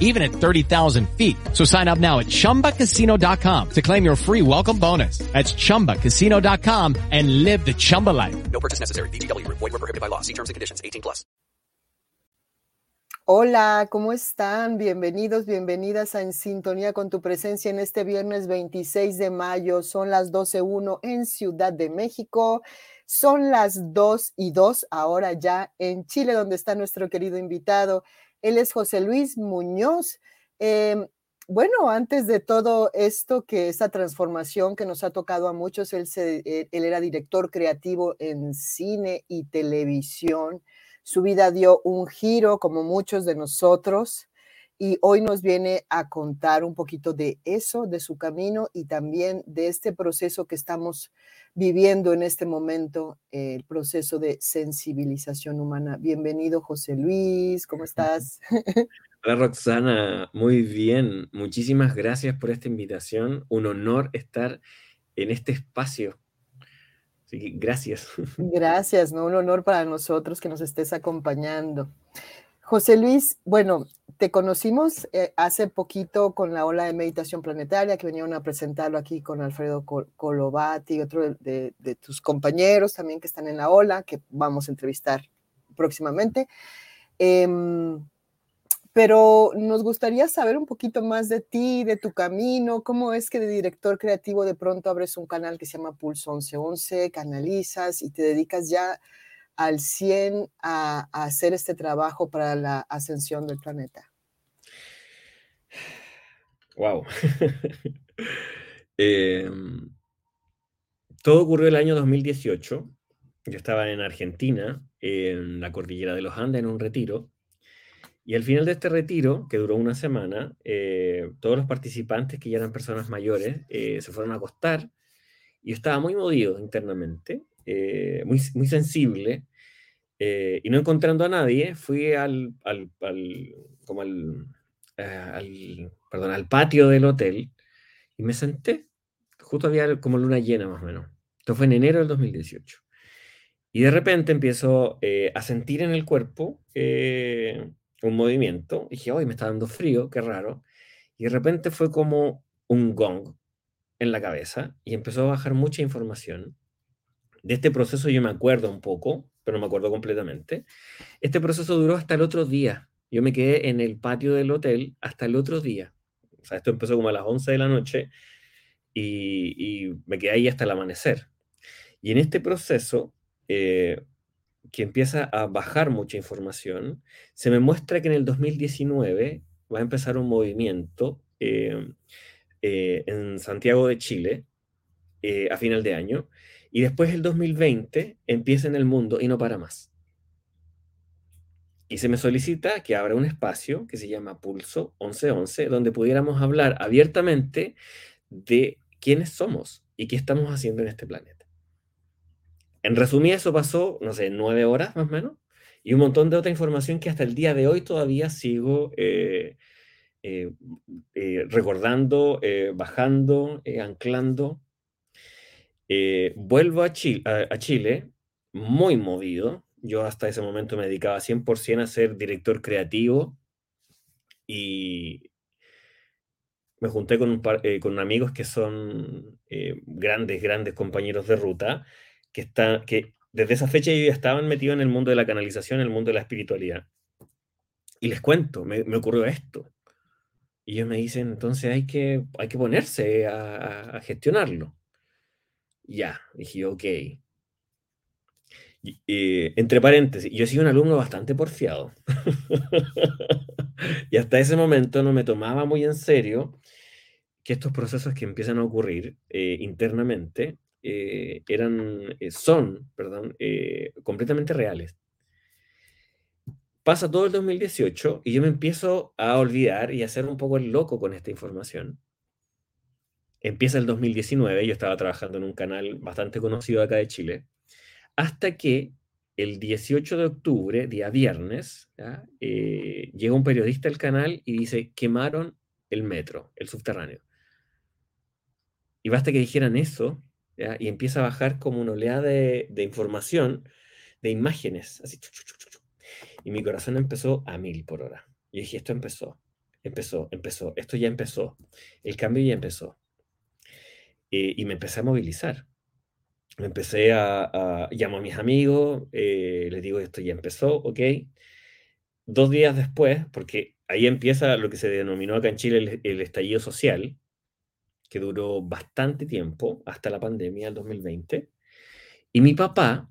even at 30,000 feet. So sign up now at ChumbaCasino.com to claim your free welcome bonus. That's ChumbaCasino.com and live the Chumba life. No purchase necessary. VGW Group. Void were prohibited by law. See terms and conditions. 18 plus. Hola, ¿cómo están? Bienvenidos, bienvenidas a En Sintonía con tu presencia en este viernes 26 de mayo. Son las 12.01 en Ciudad de México. Son las 2 y 2 ahora ya en Chile, donde está nuestro querido invitado. Él es José Luis Muñoz. Eh, bueno, antes de todo esto, que esta transformación que nos ha tocado a muchos, él, se, él, él era director creativo en cine y televisión. Su vida dio un giro, como muchos de nosotros, y hoy nos viene a contar un poquito de eso, de su camino y también de este proceso que estamos viviendo en este momento, eh, el proceso de sensibilización humana. Bienvenido, José Luis, ¿cómo estás? Hola Roxana, muy bien. Muchísimas gracias por esta invitación. Un honor estar en este espacio. Así que gracias. Gracias, ¿no? Un honor para nosotros que nos estés acompañando. José Luis, bueno, te conocimos eh, hace poquito con la ola de meditación planetaria que venían a presentarlo aquí con Alfredo Col Colobati y otro de, tus compañeros también que están en la ola, que vamos a entrevistar próximamente. Eh, pero nos gustaría saber un poquito más de ti, de tu camino, cómo es que de director creativo de pronto abres un canal que se llama Pulso 1111, canalizas y te dedicas ya al 100 a, a hacer este trabajo para la ascensión del planeta. Wow. eh, todo ocurrió el año 2018. Yo estaba en Argentina, en la cordillera de los Andes, en un retiro. Y al final de este retiro, que duró una semana, eh, todos los participantes, que ya eran personas mayores, eh, se fueron a acostar. Y yo estaba muy movido internamente, eh, muy, muy sensible. y no encontrando a nadie, fui al, al, al como al, al, perdón, al patio del hotel y me senté. Justo había como luna llena más o menos. Esto fue en enero del 2018. Y de repente empiezo a sentir en el cuerpo un movimiento. Y dije, hoy me está dando frío, qué raro. Y de repente fue como un gong en la cabeza y empezó a bajar mucha información. De este proceso yo me acuerdo un poco, pero no me acuerdo completamente. Este proceso duró hasta el otro día. Yo me quedé en el patio del hotel hasta el otro día. Esto empezó como a las 11 de la noche y, me quedé ahí hasta el amanecer. Y en este proceso, eh, que empieza a bajar mucha información, se me muestra que en el 2019 va a empezar un movimiento eh, eh, en Santiago de Chile a final de año, y después el 2020 empieza en el mundo y no para más. Y se me solicita que abra un espacio que se llama Pulso 1111, donde pudiéramos hablar abiertamente de quiénes somos y qué estamos haciendo en este planeta. En resumida, eso pasó, no sé, nueve horas más o menos, y un montón de otra información que hasta el día de hoy todavía sigo eh, eh, eh, recordando, bajando, anclando. Vuelvo a Chile, muy movido. Yo hasta ese momento me dedicaba 100% a ser director creativo y me junté con, un par, con amigos que son grandes, grandes compañeros de ruta que, está, que desde esa fecha ya estaban metidos en el mundo de la canalización, en el mundo de la espiritualidad. Y les cuento, me, me ocurrió esto. Y ellos me dicen, entonces hay que, hay que ponerse a, a gestionarlo. Ya, dije, ok. Eh, entre paréntesis, yo he sido un alumno bastante porfiado. y hasta ese momento no me tomaba muy en serio que estos procesos que empiezan a ocurrir eh, internamente eh, eran, son, perdón, completamente reales. Pasa todo el 2018 y yo me empiezo a olvidar y a hacer un poco el loco con esta información. Empieza el 2019, yo estaba trabajando en un canal bastante conocido acá de Chile, hasta que el 18 de octubre, día viernes, eh, llega un periodista al canal y dice, quemaron el metro, el subterráneo. Y basta que dijeran eso, y empieza a bajar como una oleada de, información, de imágenes, así. Y mi corazón empezó a mil por hora. Y dije, esto empezó, empezó, empezó, esto ya empezó, el cambio ya empezó. Eh, y me empecé a movilizar me empecé a, a llamo a mis amigos, eh, les digo esto ya empezó, ok. Dos días después, porque ahí empieza lo que se denominó acá en Chile el, estallido social, que duró bastante tiempo, hasta la pandemia del 2020. Y mi papá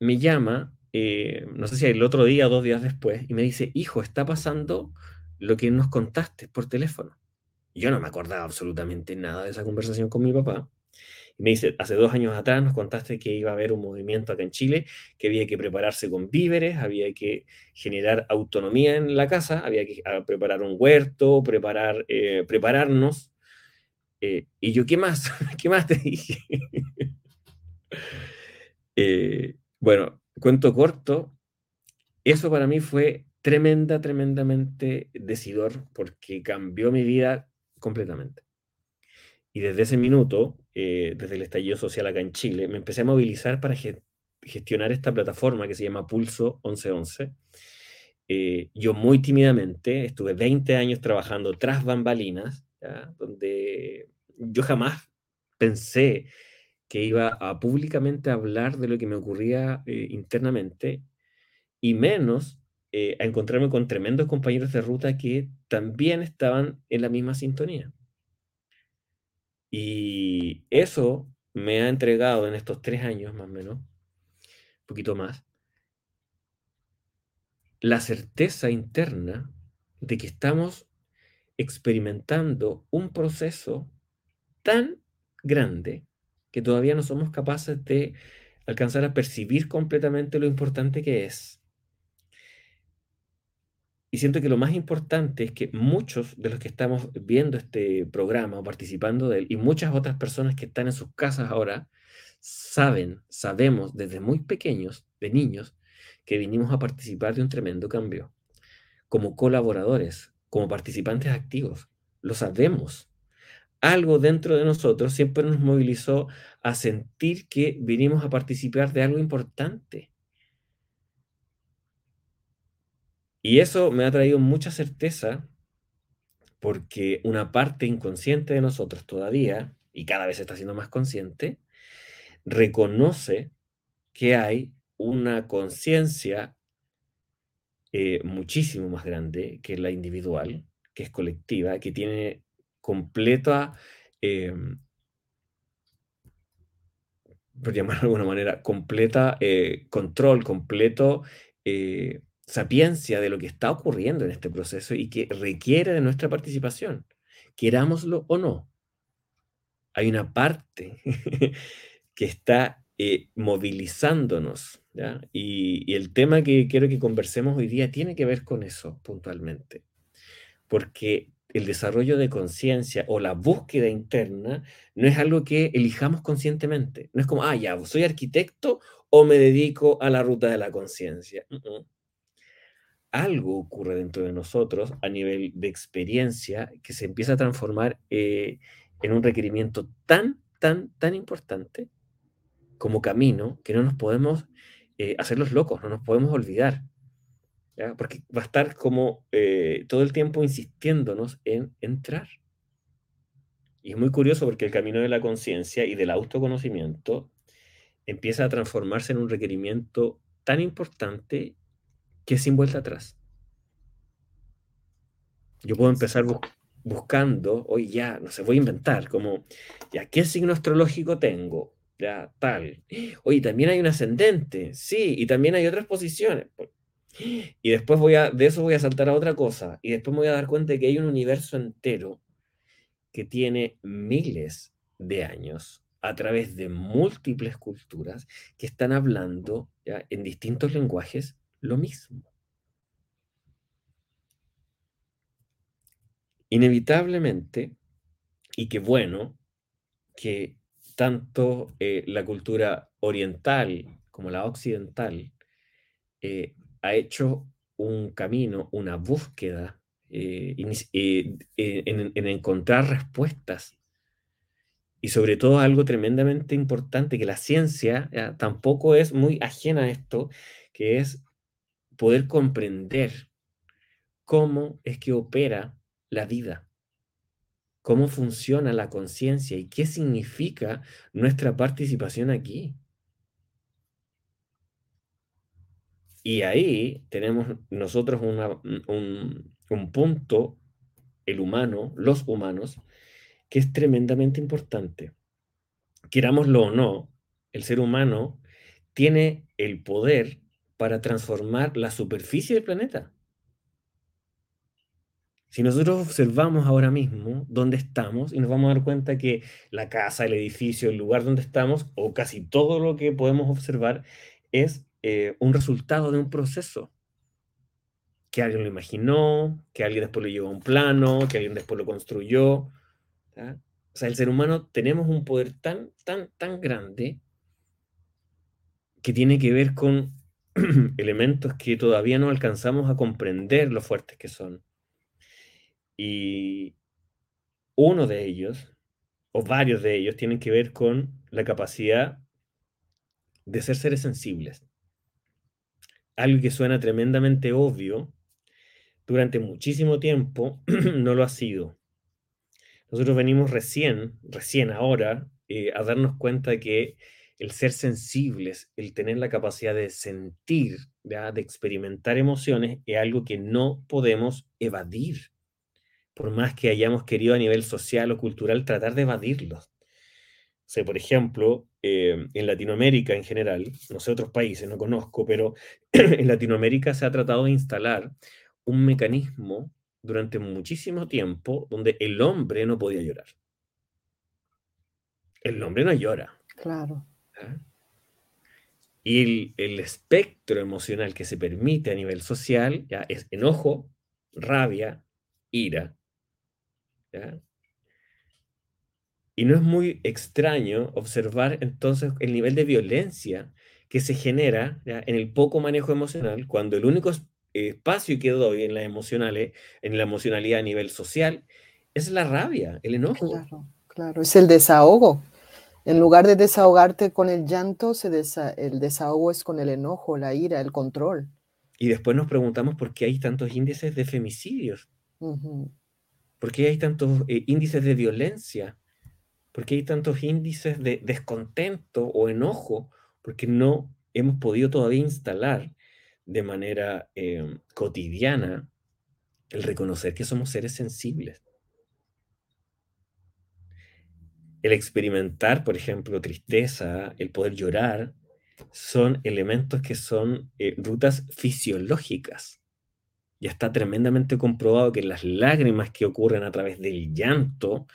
me llama, eh, no sé si el otro día dos días después, y me dice, hijo, está pasando lo que nos contaste por teléfono. Yo no me acordaba absolutamente nada de esa conversación con mi papá me dice, hace dos años atrás nos contaste que iba a haber un movimiento acá en Chile, que había que prepararse con víveres, había que generar autonomía en la casa, había que ah, preparar un huerto, preparar, eh, prepararnos. Eh, y yo, ¿qué más? ¿Qué más te dije? Eh, bueno, cuento corto, eso para mí fue tremenda, tremendamente decidor porque cambió mi vida completamente. Y desde ese minuto, eh, desde el estallido social acá en Chile, me empecé a movilizar para gestionar esta plataforma que se llama Pulso 1111. Eh, yo muy tímidamente estuve 20 años trabajando tras bambalinas, donde yo jamás pensé que iba a públicamente hablar de lo que me ocurría eh, internamente y menos a encontrarme con tremendos compañeros de ruta que también estaban en la misma sintonía. Y eso me ha entregado en estos tres años más o menos, un poquito más, la certeza interna de que estamos experimentando un proceso tan grande que todavía no somos capaces de alcanzar a percibir completamente lo importante que es. Y siento que lo más importante es que muchos de los que estamos viendo este programa o participando de él y muchas otras personas que están en sus casas ahora, saben, sabemos desde muy pequeños, de niños, que vinimos a participar de un tremendo cambio. Como colaboradores, como participantes activos, lo sabemos. Algo dentro de nosotros siempre nos movilizó a sentir que vinimos a participar de algo importante Y eso me ha traído mucha certeza porque una parte inconsciente de nosotros todavía, y cada vez está siendo más consciente, reconoce que hay una conciencia eh, muchísimo más grande que la individual, que es colectiva, que tiene completa, eh, por llamarlo de alguna manera, completa eh, control, completo sapiencia de lo que está ocurriendo en este proceso y que requiere de nuestra participación, querámoslo o no. Hay una parte que está eh, movilizándonos, Y, el tema que quiero que conversemos hoy día tiene que ver con eso puntualmente, porque el desarrollo de conciencia o la búsqueda interna no es algo que elijamos conscientemente. No es como, ah, ya, soy arquitecto o me dedico a la ruta de la conciencia algo ocurre dentro de nosotros a nivel de experiencia que se empieza a transformar eh, en un requerimiento tan, tan, tan importante como camino que no nos podemos eh, hacer los locos, no nos podemos olvidar. Porque va a estar como eh, todo el tiempo insistiéndonos en entrar. Y es muy curioso porque el camino de la conciencia y del autoconocimiento empieza a transformarse en un requerimiento tan importante que sin vuelta atrás. Yo puedo empezar buscando, hoy ya, no sé, voy a inventar, como, ya, ¿qué signo astrológico tengo? ya, tal. Oye, también hay un ascendente, sí, y también hay otras posiciones. Y después voy a, de eso voy a saltar a otra cosa, y después me voy a dar cuenta de que hay un universo entero que tiene miles de años a través de múltiples culturas que están hablando ¿ya? en distintos lenguajes lo mismo. Inevitablemente, y qué bueno que tanto eh, la cultura oriental como la occidental eh, ha hecho un camino, una búsqueda eh, en, en, encontrar respuestas. Y sobre todo algo tremendamente importante, que la ciencia tampoco es muy ajena a esto, que es poder comprender cómo es que opera la vida cómo funciona la conciencia y qué significa nuestra participación aquí. Y ahí tenemos nosotros un, un punto, el humano, los humanos, que es tremendamente importante. Querámoslo o no, el ser humano tiene el poder para transformar la superficie del planeta. Si nosotros observamos ahora mismo dónde estamos y nos vamos a dar cuenta que la casa, el edificio, el lugar donde estamos, o casi todo lo que podemos observar, es eh, un resultado de un proceso. Que alguien lo imaginó, que alguien después lo llevó a un plano, que alguien después lo construyó. O sea, el ser humano tenemos un poder tan, tan, tan grande que tiene que ver con elementos que todavía no alcanzamos a comprender lo fuertes que son. Y uno de ellos, o varios de ellos, tienen que ver con la capacidad de ser seres sensibles. Algo que suena tremendamente obvio, durante muchísimo tiempo no lo ha sido. Nosotros venimos recién, recién ahora, eh, a darnos cuenta de que el ser sensibles, el tener la capacidad de sentir, de experimentar emociones, es algo que no podemos evadir por más que hayamos querido a nivel social o cultural tratar de evadirlos. O por ejemplo, eh, en Latinoamérica en general, no sé otros países, no conozco, pero en Latinoamérica se ha tratado de instalar un mecanismo durante muchísimo tiempo donde el hombre no podía llorar. El hombre no llora. Claro. Y el, espectro emocional que se permite a nivel social es enojo, rabia, ira, y no es muy extraño observar entonces el nivel de violencia que se genera en el poco manejo emocional cuando el único espacio que doy en en la emocionalidad a nivel social, es la rabia, el enojo. Claro, es el desahogo. En lugar de desahogarte con el llanto, se el desahogo es con el enojo, la ira, el control. Y después nos preguntamos por qué hay tantos índices de femicidios. ¿Por qué hay tantos eh, índices de violencia? ¿Por qué hay tantos índices de descontento o enojo? Porque no hemos podido todavía instalar de manera em, cotidiana el reconocer que somos seres sensibles. El experimentar, por ejemplo, tristeza, el poder llorar, son elementos que son eh, rutas fisiológicas ya está tremendamente comprobado que las lágrimas que ocurren a través del llanto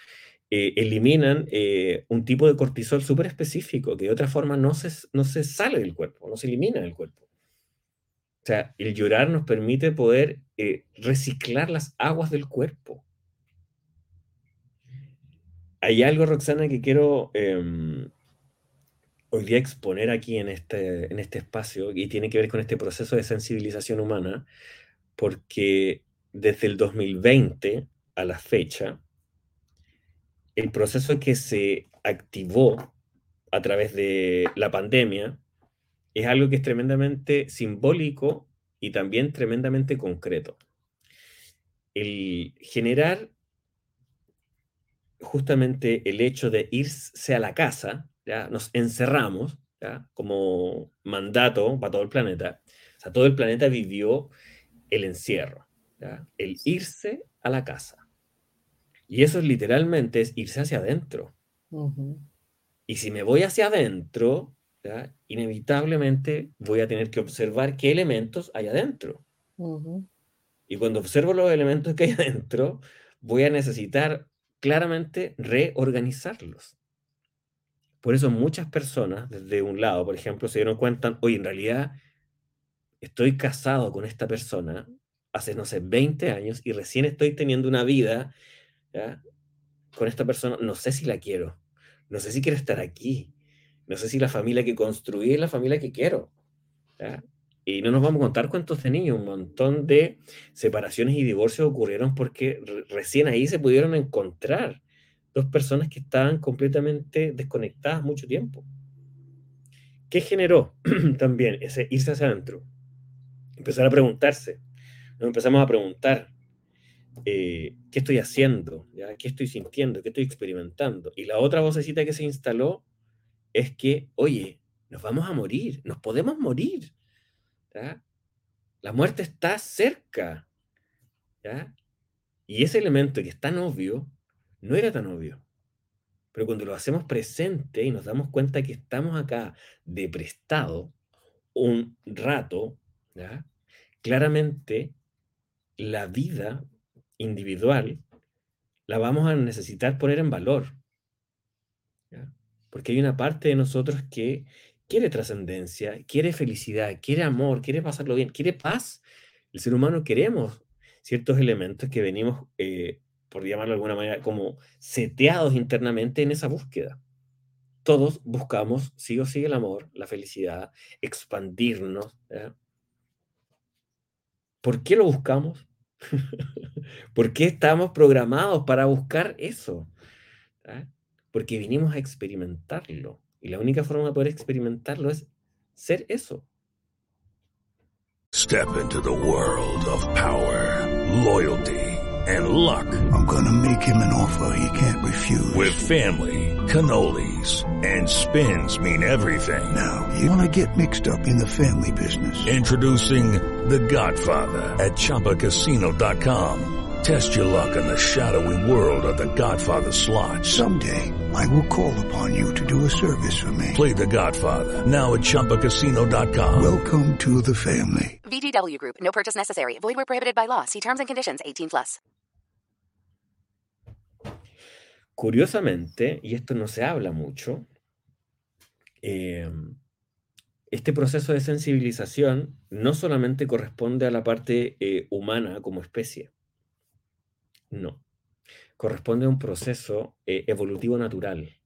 eh, eliminan eh, un tipo de cortisol súper específico que de otra forma no se, no se sale del cuerpo, no se elimina del cuerpo. O sea, el llorar nos permite poder reciclar las aguas del cuerpo. Hay algo, Roxana, que quiero em, hoy día exponer aquí en este, en este espacio y tiene que ver con este proceso de sensibilización humana, porque desde el 2020 a la fecha, el proceso que se activó a través de la pandemia es algo que es tremendamente simbólico y también tremendamente concreto. El generar justamente el hecho de irse a la casa, ya nos encerramos como mandato para todo el planeta. O sea, todo el planeta vivió el encierro, el irse a la casa. Y eso literalmente es irse hacia adentro. Y si me voy hacia adentro, ¿ya? inevitablemente voy a tener que observar qué elementos hay adentro. Y cuando observo los elementos que hay adentro, voy a necesitar claramente reorganizarlos. Por eso muchas personas, desde un lado, por ejemplo, se dieron cuenta, oye, en realidad estoy casado con esta persona hace, no sé, 20 años y recién estoy teniendo una vida con esta persona, no sé si la quiero, no sé si quiero estar aquí, no sé si la familia que construí es la familia que quiero. Y no nos vamos a contar cuántos de niños, un montón de separaciones y divorcios ocurrieron porque re- recién ahí se pudieron encontrar dos personas que estaban completamente desconectadas mucho tiempo. ¿Qué generó también ese irse hacia adentro? Empezar a preguntarse. Nos empezamos a preguntar, eh, ¿qué estoy haciendo? ¿Qué estoy sintiendo? ¿Qué estoy experimentando? Y la otra vocecita que se instaló es que, oye, nos vamos a morir, nos podemos morir. La muerte está cerca. Y ese elemento que es tan obvio, no era tan obvio. Pero cuando lo hacemos presente y nos damos cuenta que estamos acá de prestado un rato, claramente la vida individual la vamos a necesitar poner en valor. Porque hay una parte de nosotros que quiere trascendencia, quiere felicidad, quiere amor, quiere pasarlo bien, quiere paz. El ser humano queremos ciertos elementos que venimos, eh, por llamarlo de alguna manera, como seteados internamente en esa búsqueda. Todos buscamos, sí o sí, el amor, la felicidad, expandirnos. ¿Por qué lo buscamos? ¿Por qué estamos programados para buscar eso? Porque vinimos a experimentarlo. Y la única forma de poder experimentarlo es ser eso. Step into the world of power, loyalty, and luck. I'm gonna make him an offer he can't refuse. With family, cannolis, and spins mean everything. now, you wanna get mixed up in the family business. Introducing The Godfather at ChumbaCasino.com. Test your luck in the shadowy world of The Godfather slot. Someday, I will call upon you to do a service for me. Play The Godfather now at ChumbaCasino.com. Welcome to the family. VGW Group. No purchase necessary. Void where prohibited by law. See terms and conditions. 18 plus. Curiosamente, y esto no se habla mucho, eh, este proceso de sensibilización no solamente corresponde a la parte eh, humana como especie, no, corresponde a un proceso eh, evolutivo natural.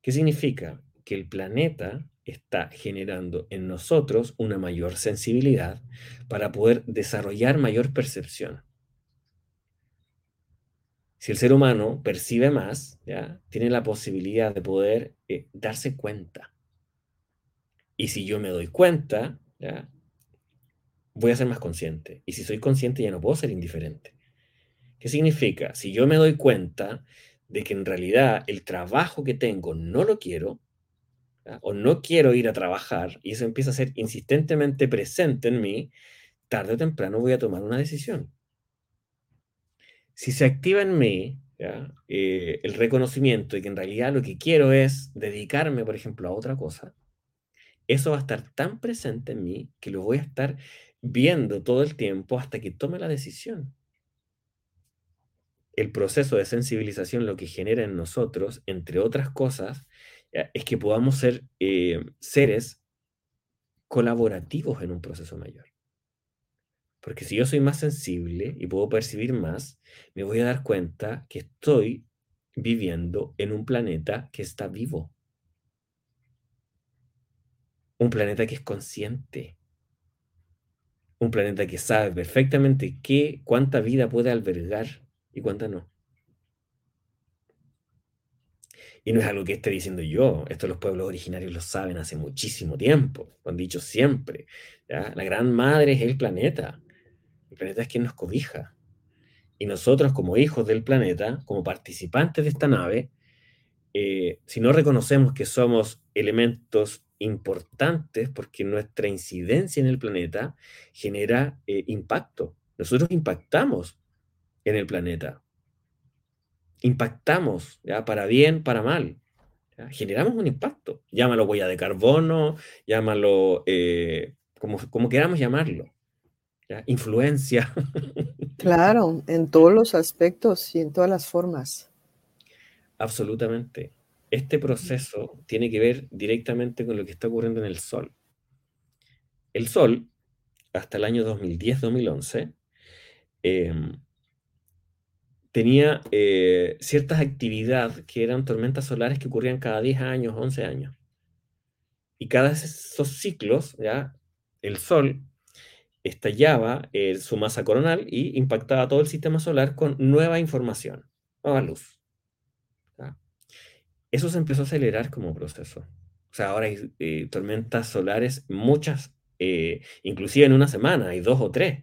¿Qué significa? Que el planeta está generando en nosotros una mayor sensibilidad para poder desarrollar mayor percepción. Si el ser humano percibe más, ¿ya? tiene la posibilidad de poder eh, darse cuenta. Y si yo me doy cuenta, voy a ser más consciente. Y si soy consciente, ya no puedo ser indiferente. ¿Qué significa? Si yo me doy cuenta de que en realidad el trabajo que tengo no lo quiero, o no quiero ir a trabajar, y eso empieza a ser insistentemente presente en mí, tarde o temprano voy a tomar una decisión. Si se activa en mí. Eh, el reconocimiento de que en realidad lo que quiero es dedicarme, por ejemplo, a otra cosa, eso va a estar tan presente en mí que lo voy a estar viendo todo el tiempo hasta que tome la decisión. El proceso de sensibilización lo que genera en nosotros, entre otras cosas, ¿ya? es que podamos ser eh, seres colaborativos en un proceso mayor. Porque si yo soy más sensible y puedo percibir más, me voy a dar cuenta que estoy viviendo en un planeta que está vivo. Un planeta que es consciente. Un planeta que sabe perfectamente qué, cuánta vida puede albergar y cuánta no. Y no es algo que esté diciendo yo, esto los pueblos originarios lo saben hace muchísimo tiempo, lo han dicho siempre. ¿ya? La gran madre es el planeta. El planeta es quien nos cobija. Y nosotros como hijos del planeta, como participantes de esta nave, eh, si no reconocemos que somos elementos importantes porque nuestra incidencia en el planeta genera eh, impacto. Nosotros impactamos en el planeta. Impactamos, ¿ya? para bien, para mal. ¿ya? Generamos un impacto. Llámalo huella de carbono, llámalo eh, como, como queramos llamarlo. ¿ya? Influencia. Claro, en todos los aspectos y en todas las formas. Absolutamente. Este proceso tiene que ver directamente con lo que está ocurriendo en el Sol. El Sol, hasta el año 2010-2011, em, tenía eh, ciertas actividades que eran tormentas solares que ocurrían cada 10 años, 11 años. Y cada esos ciclos, ya, el Sol estallaba eh, su masa coronal y impactaba todo el sistema solar con nueva información, nueva luz. Eso se empezó a acelerar como proceso. O sea, ahora hay eh, tormentas solares, muchas, eh, inclusive en una semana, hay dos o tres,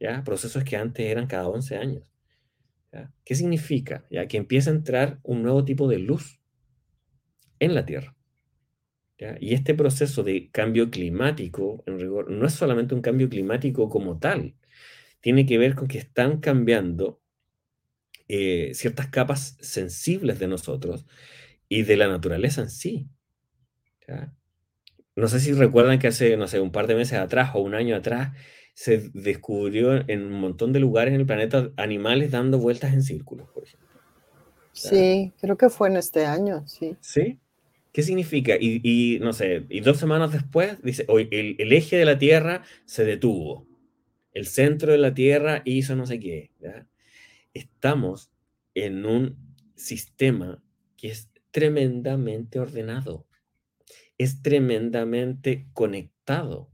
¿ya? Procesos que antes eran cada 11 años. ¿Qué significa? ¿Ya? Que empieza a entrar un nuevo tipo de luz en la Tierra. Y este proceso de cambio climático, en rigor, no es solamente un cambio climático como tal, tiene que ver con que están cambiando eh, ciertas capas sensibles de nosotros y de la naturaleza en sí. No sé si recuerdan que hace, no sé, un par de meses atrás o un año atrás se descubrió en un montón de lugares en el planeta animales dando vueltas en círculos, por ejemplo. Sí, creo que fue en este año, sí. ¿Sí? ¿Qué significa? Y, y, no sé, y dos semanas después dice, hoy el, el, eje de la Tierra se detuvo, el centro de la Tierra hizo no sé qué. Estamos en un sistema que es tremendamente ordenado, es tremendamente conectado.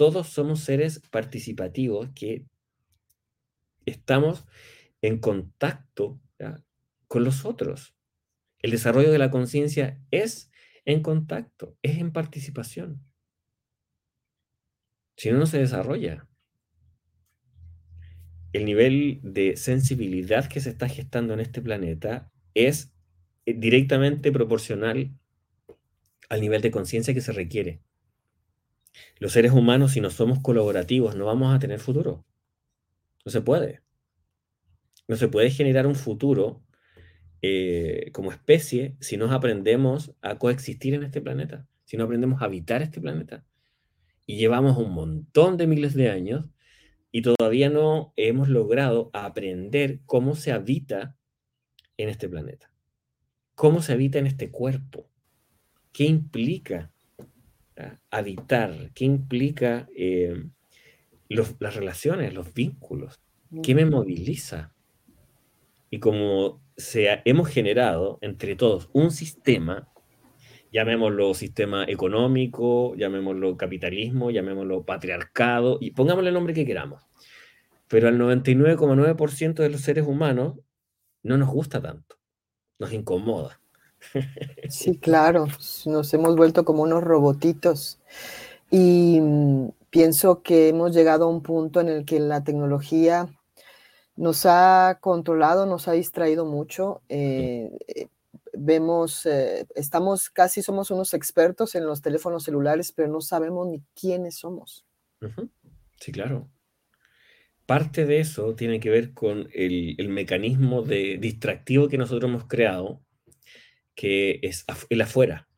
Todos somos seres participativos que estamos en contacto con los otros. El desarrollo de la conciencia es en contacto, es en participación. Si no, no se desarrolla. El nivel de sensibilidad que se está gestando en este planeta es eh, directamente proporcional al nivel de conciencia que se requiere. Los seres humanos, si no somos colaborativos, no vamos a tener futuro. No se puede. No se puede generar un futuro eh, como especie si no aprendemos a coexistir en este planeta, si no aprendemos a habitar este planeta. Y llevamos un montón de miles de años y todavía no hemos logrado aprender cómo se habita en este planeta, cómo se habita en este cuerpo, qué implica. Habitar, qué implica eh, los, las relaciones, los vínculos, qué me moviliza. Y como se ha, hemos generado entre todos un sistema, llamémoslo sistema económico, llamémoslo capitalismo, llamémoslo patriarcado, y pongámosle el nombre que queramos. Pero al 99,9% de los seres humanos no nos gusta tanto, nos incomoda. Sí, claro, nos hemos vuelto como unos robotitos. Y mmm, pienso que hemos llegado a un punto en el que la tecnología nos ha controlado, nos ha distraído mucho. Eh, vemos, eh, estamos casi somos unos expertos en los teléfonos celulares, pero no sabemos ni quiénes somos. Sí, claro. Parte de eso tiene que ver con el, el, mecanismo de distractivo que nosotros hemos creado, que es el afuera.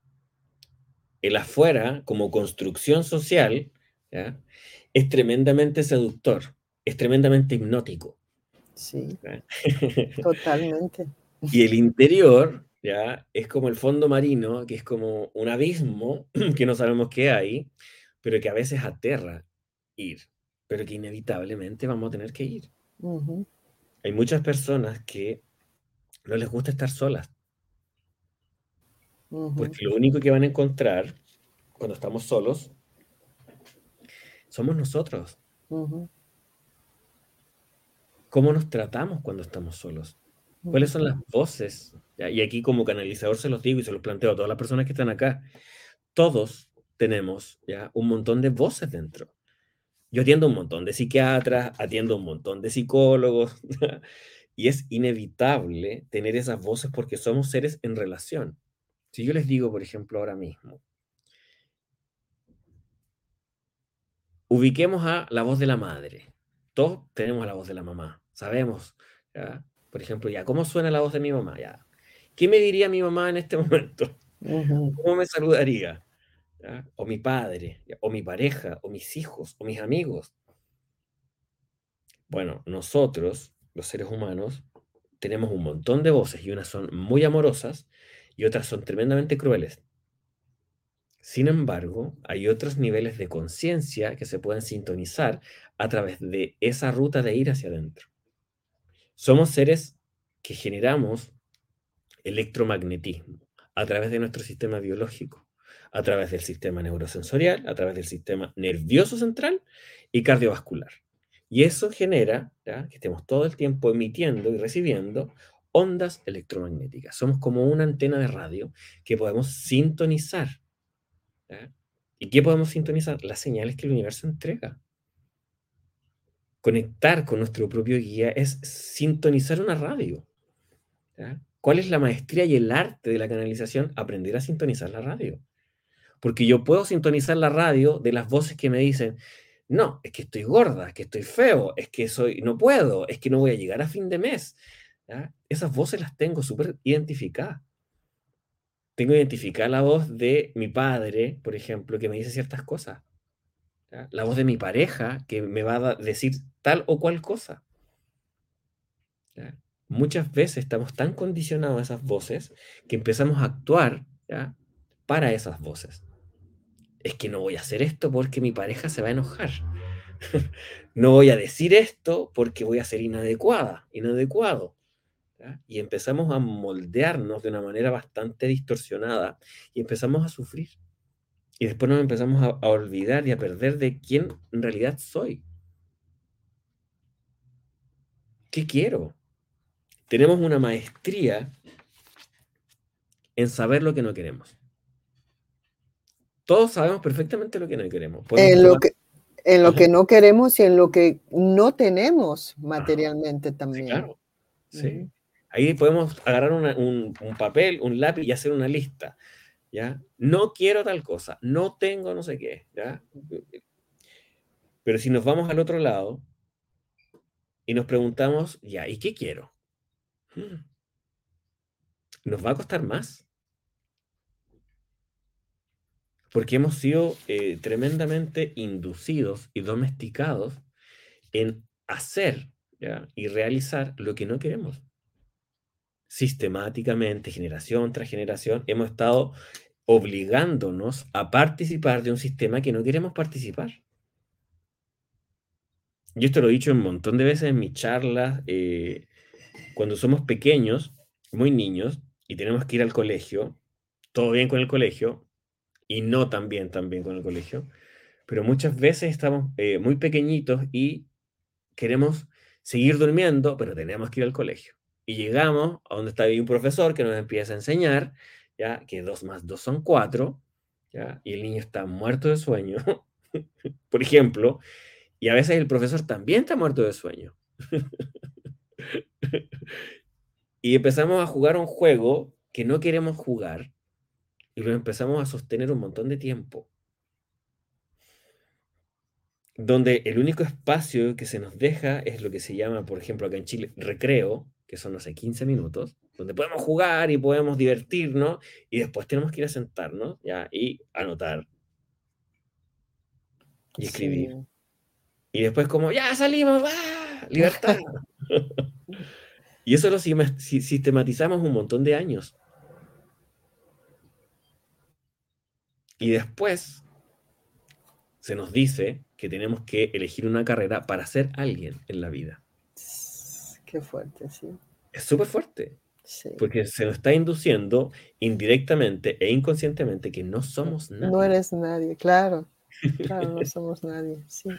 El afuera, como construcción social, ¿ya? es tremendamente seductor, es tremendamente hipnótico. Sí, totalmente. Y el interior, ya, es como el fondo marino, que es como un abismo que no sabemos qué hay, pero que a veces aterra ir, pero que inevitablemente vamos a tener que ir. Uh -huh. Hay muchas personas que no les gusta estar solas, uh -huh. porque lo único que van a encontrar cuando estamos solos somos nosotros. Uh -huh. ¿Cómo nos tratamos cuando estamos solos? ¿Cuáles son las voces? Y aquí como canalizador se los digo y se los planteo a todas las personas que están acá. Todos tenemos ya un montón de voces dentro. Yo atiendo un montón de psiquiatras, atiendo un montón de psicólogos, y es inevitable tener esas voces porque somos seres en relación. Si yo les digo, por ejemplo, ahora mismo, ubiquemos a la voz de la madre. Todos tenemos la voz de la mamá sabemos, ¿ya? por ejemplo, ya, ¿cómo suena la voz de mi mamá? Ya. ¿Qué me diría mi mamá en este momento? ¿Cómo me saludaría? ¿Ya? O mi padre, o mi pareja, o mis hijos, o mis amigos. Bueno, nosotros, los seres humanos, tenemos un montón de voces y unas son muy amorosas otras son tremendamente crueles. Sin embargo, hay otros niveles de conciencia que se pueden sintonizar a través de esa ruta de ir hacia adentro. Somos seres que generamos electromagnetismo a través de nuestro sistema biológico, a través del sistema neurosensorial, a través del sistema nervioso central y cardiovascular. Y eso genera que estemos todo el tiempo emitiendo y recibiendo ondas electromagnéticas. Somos como una antena de radio que podemos sintonizar. ¿Y qué podemos sintonizar? Las señales que el universo entrega. Conectar con nuestro propio guía es sintonizar una radio. ¿Cuál es la maestría y el arte de la canalización? Aprender a sintonizar la radio. Porque yo puedo sintonizar la radio de las voces que me dicen, no, es que estoy gorda, es que estoy feo, es que soy, no puedo, es que no voy a llegar a fin de mes. ¿Ya? Esas voces las tengo súper identificadas. Tengo identificada la voz de mi padre, por ejemplo, que me dice ciertas cosas. ¿ya? La voz de mi pareja, que me va a decir tal o cual cosa. ¿ya? Muchas veces estamos tan condicionados a esas voces que empezamos a actuar ¿ya? para esas voces es que no voy a hacer esto porque mi pareja se va a enojar. no voy a decir esto porque voy a ser inadecuada, inadecuado. ¿Ya? Y empezamos a moldearnos de una manera bastante distorsionada y empezamos a sufrir. Y después nos empezamos a, a olvidar y a perder de quién en realidad soy. ¿Qué quiero? Tenemos una maestría en saber lo que no queremos todos sabemos perfectamente lo que no queremos. Podemos En lo tomar- que, en lo Ajá. que no queremos y en lo que no tenemos materialmente también. claro. Sí. Ahí podemos agarrar un, un papel, un lápiz y hacer una lista. ¿ya? No quiero tal cosa, no tengo no sé qué. ¿ya? Pero si nos vamos al otro lado y nos preguntamos, ya, ¿y qué quiero? Hmm. Nos va a costar más. Porque hemos sido eh, tremendamente inducidos y domesticados en hacer ¿ya? y realizar lo que no queremos. Sistemáticamente, generación tras generación, hemos estado obligándonos a participar de un sistema que no queremos participar. Yo esto lo he dicho un montón de veces en mis charlas. eh, cuando somos pequeños, muy niños, y tenemos que ir al colegio, todo bien con el colegio, y no tan bien con el colegio, pero muchas veces estamos eh, muy pequeñitos y queremos seguir durmiendo, pero tenemos que ir al colegio. Y llegamos a donde está ahí un profesor que nos empieza a enseñar, ya que 2 más 2 son 4, ¿ya? y el niño está muerto de sueño, por ejemplo, y a veces el profesor también está muerto de sueño. y empezamos a jugar un juego que no queremos jugar y lo empezamos a sostener un montón de tiempo. Donde el único espacio que se nos deja es lo que se llama, por ejemplo, acá en Chile, recreo, que son, no sé, 15 minutos, donde podemos jugar y podemos divertirnos y después tenemos que ir a sentarnos ¿ya? y anotar y escribir. Sí. Y después como, ya salimos, ¡ah! libertad. y eso lo sistematizamos un montón de años. Y después se nos dice que tenemos que elegir una carrera para ser alguien en la vida. Qué fuerte, sí. Es súper fuerte, sí. porque se nos está induciendo indirectamente e inconscientemente que no somos nada. No eres nadie, claro. Claro, no somos nadie, sí.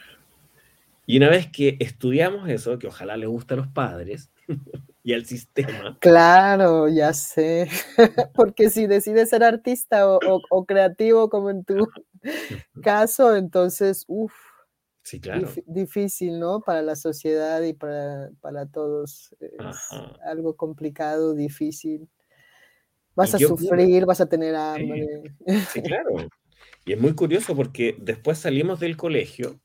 Y una vez que estudiamos eso, que ojalá le guste a los padres y al sistema, Claro, ya sé. Porque si decides ser artista o, o- o creativo como en tu caso, entonces, uff, sí, claro. difícil, ¿no? Para la sociedad y para, para todos. Es Ajá. algo complicado, difícil. Vas a sufrir, vas a tener hambre. Sí, claro. Y es muy curioso porque después salimos del colegio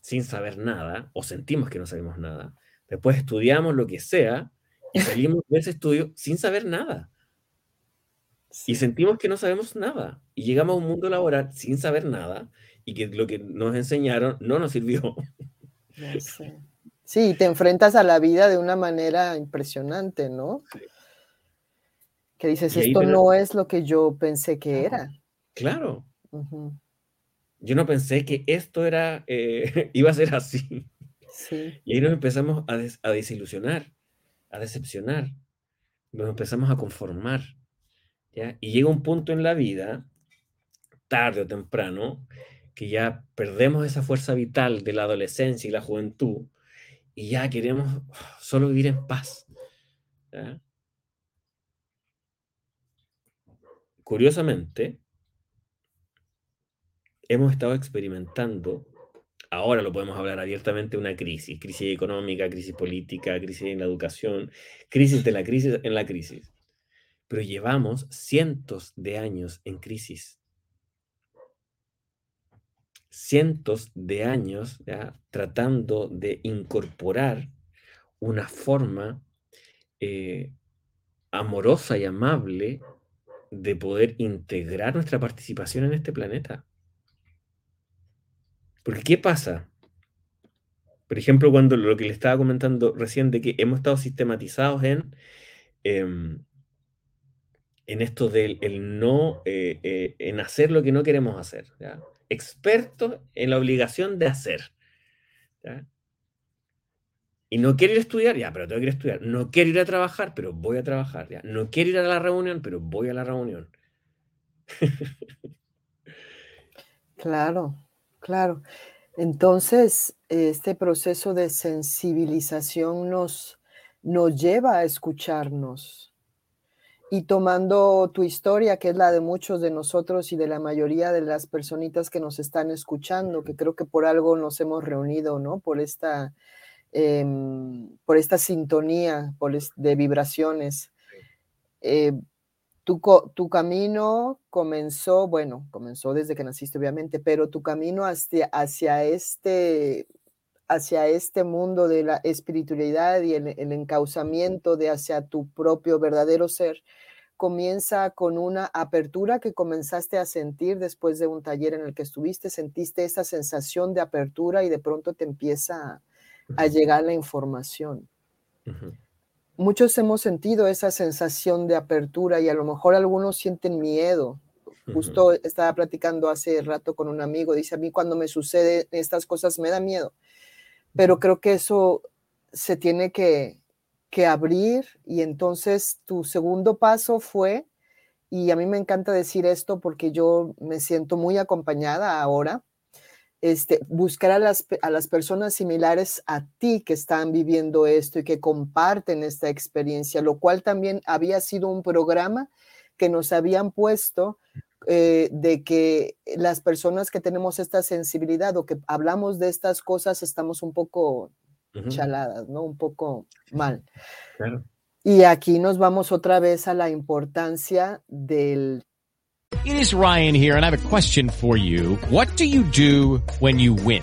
sin saber nada, o sentimos que no sabemos nada. Después estudiamos lo que sea y salimos de ese estudio sin saber nada. Y sentimos que no sabemos nada. Y llegamos a un mundo laboral sin saber nada y que lo que nos enseñaron no nos sirvió. ya sé. Sí, te enfrentas a la vida de una manera impresionante, ¿no? Sí. Que dices, esto me- no es lo que yo pensé que era. Claro, Ujú, yo no pensé que esto era, eh, iba a ser así. Sí, Y ahí nos empezamos a, des- a desilusionar, a decepcionar, nos empezamos a conformar. ¿ya? Y llega un punto en la vida, tarde o temprano, que ya perdemos esa fuerza vital de la adolescencia y la juventud y ya queremos uf, solo vivir en paz. Curiosamente, hemos estado experimentando, ahora lo podemos hablar abiertamente, una crisis, crisis económica, crisis política, crisis en la educación, crisis de la crisis en la crisis. Pero llevamos cientos de años en crisis. Cientos de años tratando de incorporar una forma eh, amorosa y amable de poder integrar nuestra participación en este planeta. Porque, ¿qué pasa? Por ejemplo, cuando lo que le estaba comentando recién de que hemos estado sistematizados en, em, en esto del el no, eh, eh, en hacer lo que no queremos hacer. ¿ya? Expertos en la obligación de hacer. Y no quiero ir a estudiar, ya, pero tengo que ir a estudiar. No quiero ir a trabajar, pero voy a trabajar. ¿ya? No quiero ir a la reunión, pero voy a la reunión. claro, claro. Entonces, este proceso de sensibilización nos, nos lleva a escucharnos. Y tomando tu historia, que es la de muchos de nosotros y de la mayoría de las personitas que nos están escuchando, que creo que por algo nos hemos reunido, ¿no? Por esta, em, por esta sintonía por es- de vibraciones. Eh, tu, tu camino comenzó, bueno, comenzó desde que naciste, obviamente, pero tu camino hacia, hacia este hacia este mundo de la espiritualidad y el, el encauzamiento de hacia tu propio verdadero ser comienza con una apertura que comenzaste a sentir después de un taller en el que estuviste, sentiste esta sensación de apertura y de pronto te empieza a, a llegar la información. Muchos hemos sentido esa sensación de apertura y a lo mejor algunos sienten miedo. Justo estaba platicando hace rato con un amigo, dice, a mí cuando me sucede estas cosas me da miedo, pero creo que eso se tiene que, que abrir y entonces tu segundo paso fue, y a mí me encanta decir esto porque yo me siento muy acompañada ahora, este, buscar a las, a las personas similares a ti que están viviendo esto y que comparten esta experiencia, lo cual también había sido un programa que nos habían puesto eh, de que las personas que tenemos esta sensibilidad o que hablamos de estas cosas estamos un poco Chaladas, ¿no? Un poco mal. Claro. Y aquí nos vamos otra vez a la importancia del It is Ryan here, and I have a question for you. What do you do when you win?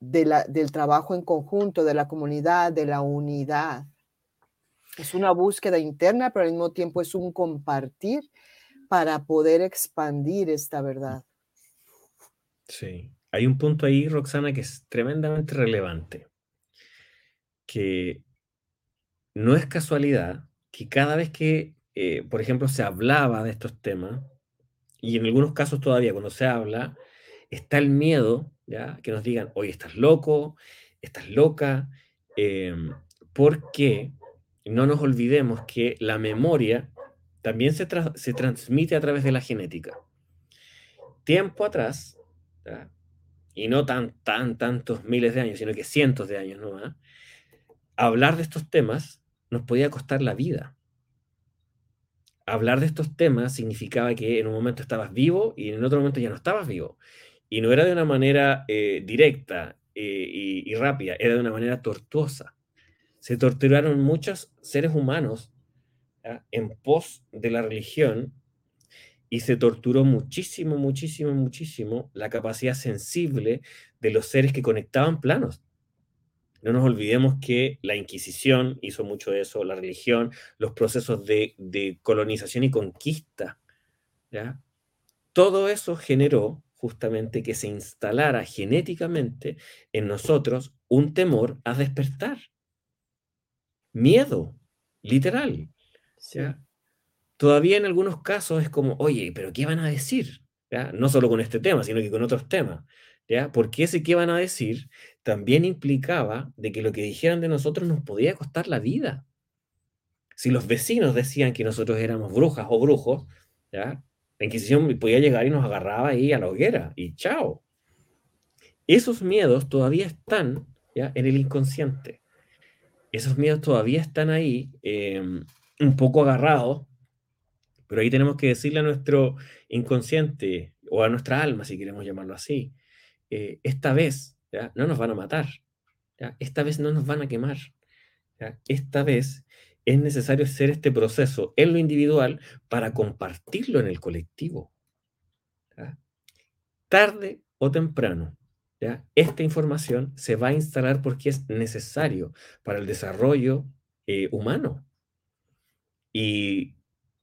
De la, del trabajo en conjunto, de la comunidad, de la unidad. Es una búsqueda interna, pero al mismo tiempo es un compartir para poder expandir esta verdad. Sí. Hay un punto ahí, Roxana, que es tremendamente relevante. Que no es casualidad que cada vez que, eh, por ejemplo, se hablaba de estos temas, y en algunos casos todavía cuando se habla, está el miedo, Que nos digan, oye, estás loco, estás loca, em, porque no nos olvidemos que la memoria también se, se transmite a través de la genética. Tiempo atrás, y no tan, tan, tantos miles de años, sino que cientos de años nomás, hablar de estos temas nos podía costar la vida. Hablar de estos temas significaba que en un momento estabas vivo y en otro momento ya no estabas vivo. Y no era de una manera eh, directa eh, y, rápida, era de una manera tortuosa. Se torturaron muchos seres humanos en pos de la religión y se torturó muchísimo, muchísimo, muchísimo la capacidad sensible de los seres que conectaban planos. No nos olvidemos que la Inquisición hizo mucho de eso, la religión, los procesos de, de colonización y conquista. ¿ya? Todo eso generó justamente que se instalara genéticamente en nosotros un temor a despertar. Miedo, literal. ¿ya? Todavía en algunos casos es como, oye, pero ¿qué van a decir? ¿Ya? No solo con este tema, sino que con otros temas. ¿ya? Porque ese qué van a decir también implicaba de que lo que dijeran de nosotros nos podía costar la vida. Si los vecinos decían que nosotros éramos brujas o brujos, ¿ya? La Inquisición podía llegar y nos agarraba ahí a la hoguera y chao. Esos miedos todavía están ¿ya? en el inconsciente. Esos miedos todavía están ahí, eh, un poco agarrados, pero ahí tenemos que decirle a nuestro inconsciente o a nuestra alma, si queremos llamarlo así, eh, esta vez ¿ya? no nos van a matar, ¿ya? esta vez no nos van a quemar, ¿ya? esta vez es necesario hacer este proceso en lo individual para compartirlo en el colectivo. Tarde o temprano, esta información se va a instalar porque es necesario para el desarrollo eh, humano. Y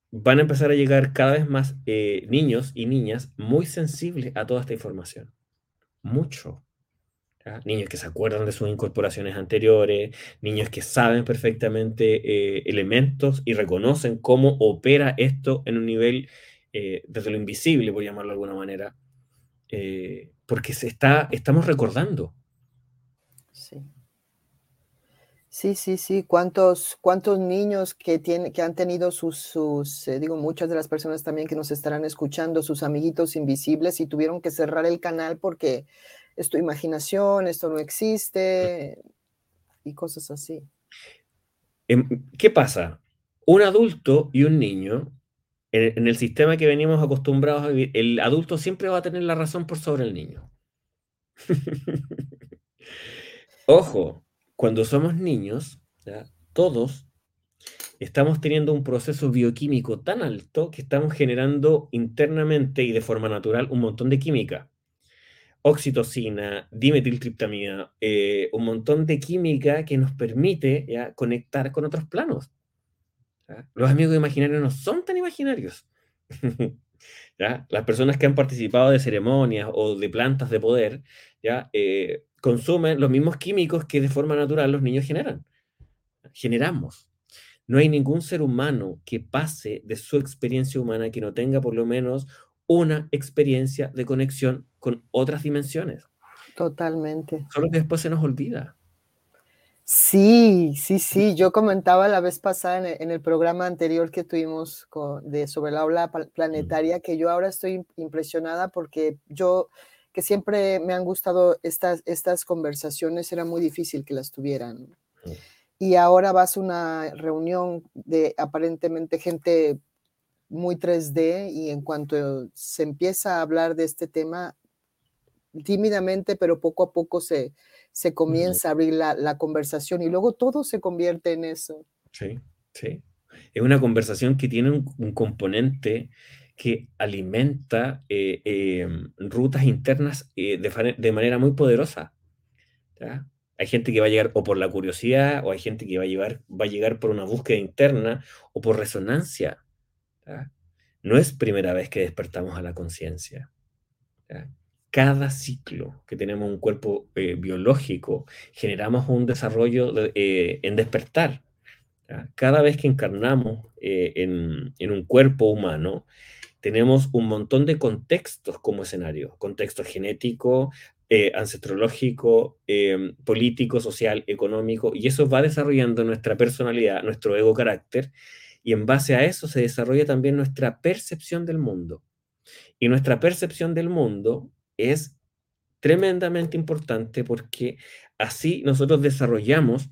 van a empezar a llegar cada vez más eh, niños y niñas muy sensibles a toda esta información. Mucho. Niños que se acuerdan de sus incorporaciones anteriores, niños que saben perfectamente eh, elementos y reconocen cómo opera esto en un nivel eh, desde lo invisible, por llamarlo de alguna manera, eh, porque se está, estamos recordando. Sí. Sí, sí, sí. ¿Cuántos, cuántos niños que, tienen, que han tenido sus, sus digo, muchas de las personas también que nos estarán escuchando, sus amiguitos invisibles y tuvieron que cerrar el canal porque es tu imaginación, esto no existe y cosas así. Em, ¿Qué pasa? Un adulto y un niño, en, en el sistema que venimos acostumbrados a vivir, el adulto siempre va a tener la razón por sobre el niño. Ojo, cuando somos niños, ¿ya? todos estamos teniendo un proceso bioquímico tan alto que estamos generando internamente y de forma natural un montón de química. Oxitocina, dimetiltriptamina, eh, un montón de química que nos permite ¿ya? conectar con otros planos. ¿ya? Los amigos imaginarios no son tan imaginarios. ¿ya? Las personas que han participado de ceremonias o de plantas de poder, ¿ya? Eh, consumen los mismos químicos que de forma natural los niños generan. Generamos. No hay ningún ser humano que pase de su experiencia humana que no tenga por lo menos una experiencia de conexión con otras dimensiones. Totalmente. Solo que después se nos olvida. Sí, sí, sí. Yo comentaba la vez pasada en el, en el programa anterior que tuvimos con, de, sobre la ola planetaria que yo ahora estoy impresionada porque yo que siempre me han gustado estas, estas conversaciones, era muy difícil que las tuvieran. Y ahora vas a una reunión de aparentemente gente muy 3D y en cuanto se empieza a hablar de este tema, tímidamente, pero poco a poco se, se comienza a abrir la, la conversación y luego todo se convierte en eso. Sí, sí. Es una conversación que tiene un, un componente que alimenta eh, eh, rutas internas eh, de, de, manera muy poderosa. ¿ya? Hay gente que va a llegar o por la curiosidad, o hay gente que va a, llevar, va a llegar por una búsqueda interna o por resonancia. No es primera vez que despertamos a la conciencia. Cada ciclo que tenemos un cuerpo biológico, generamos un desarrollo de, en despertar. Cada vez que encarnamos en, en un cuerpo humano, tenemos un montón de contextos como escenario, contexto genético, eh, ancestrológico, eh, político, social, económico, y eso va desarrollando nuestra personalidad, nuestro ego carácter, y en base a eso se desarrolla también nuestra percepción del mundo. Y nuestra percepción del mundo es tremendamente importante porque así nosotros desarrollamos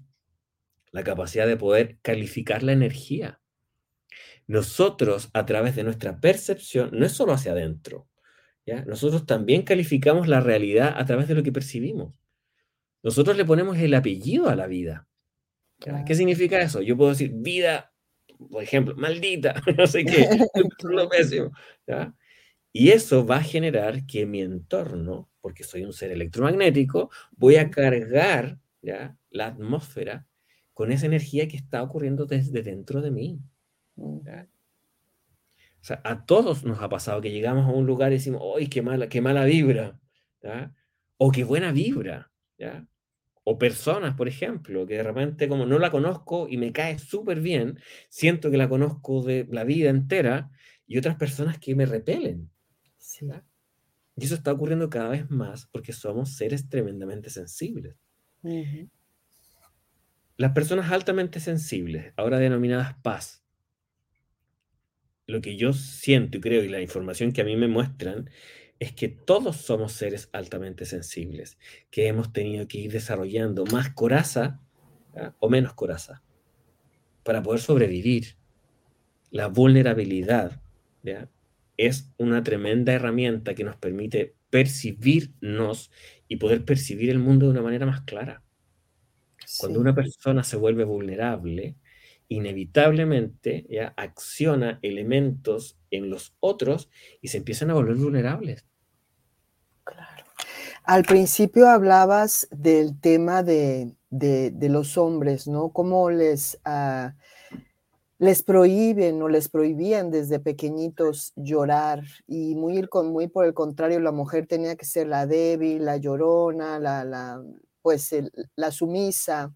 la capacidad de poder calificar la energía nosotros a través de nuestra percepción, no es solo hacia adentro, ¿ya? nosotros también calificamos la realidad a través de lo que percibimos. Nosotros le ponemos el apellido a la vida. ¿Qué significa eso? Yo puedo decir vida, por ejemplo, maldita, no sé qué, lo pésimo, ¿ya? Y eso va a generar que mi entorno, porque soy un ser electromagnético, voy a cargar ¿ya? la atmósfera con esa energía que está ocurriendo desde dentro de mí. Mm, ¿ya? O sea, a todos nos ha pasado que llegamos a un lugar y decimos, ¡ay, qué mala, qué mala vibra! ¿ya? O qué buena vibra, ¿ya? O personas, por ejemplo, que de repente como no la conozco y me cae súper bien, siento que la conozco de la vida entera, y otras personas que me repelen. Sí. Y eso está ocurriendo cada vez más porque somos seres tremendamente sensibles. Las personas altamente sensibles, ahora denominadas paz, lo que yo siento y creo y la información que a mí me muestran es que todos somos seres altamente sensibles, que hemos tenido que ir desarrollando más coraza ¿ya? o menos coraza para poder sobrevivir. La vulnerabilidad ¿ya? es una tremenda herramienta que nos permite percibirnos y poder percibir el mundo de una manera más clara. Cuando una persona se vuelve vulnerable, inevitablemente ya acciona elementos en los otros y se empiezan a volver vulnerables. Al principio hablabas del tema de, de- de los hombres, ¿no? Cómo les, ah, les prohíben o les prohibían desde pequeñitos llorar y muy, por el contrario, la mujer tenía que ser la débil, la llorona, la, la, pues el- la sumisa.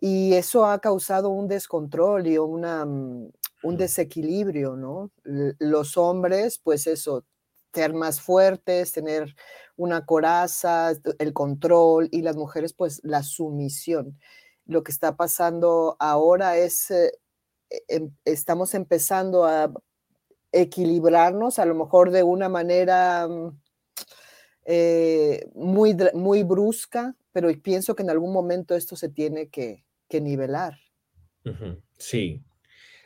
Y eso ha causado un descontrol y una, mm, un desequilibrio, ¿no? Los hombres, pues eso, ser más fuertes, tener una coraza, el control, y las mujeres, pues la sumisión. Lo que está pasando ahora es, eh, em- estamos empezando a equilibrarnos, a lo mejor de una manera mm, eh, muy, muy brusca, pero pienso que en algún momento esto se tiene que, nivelar. Sí,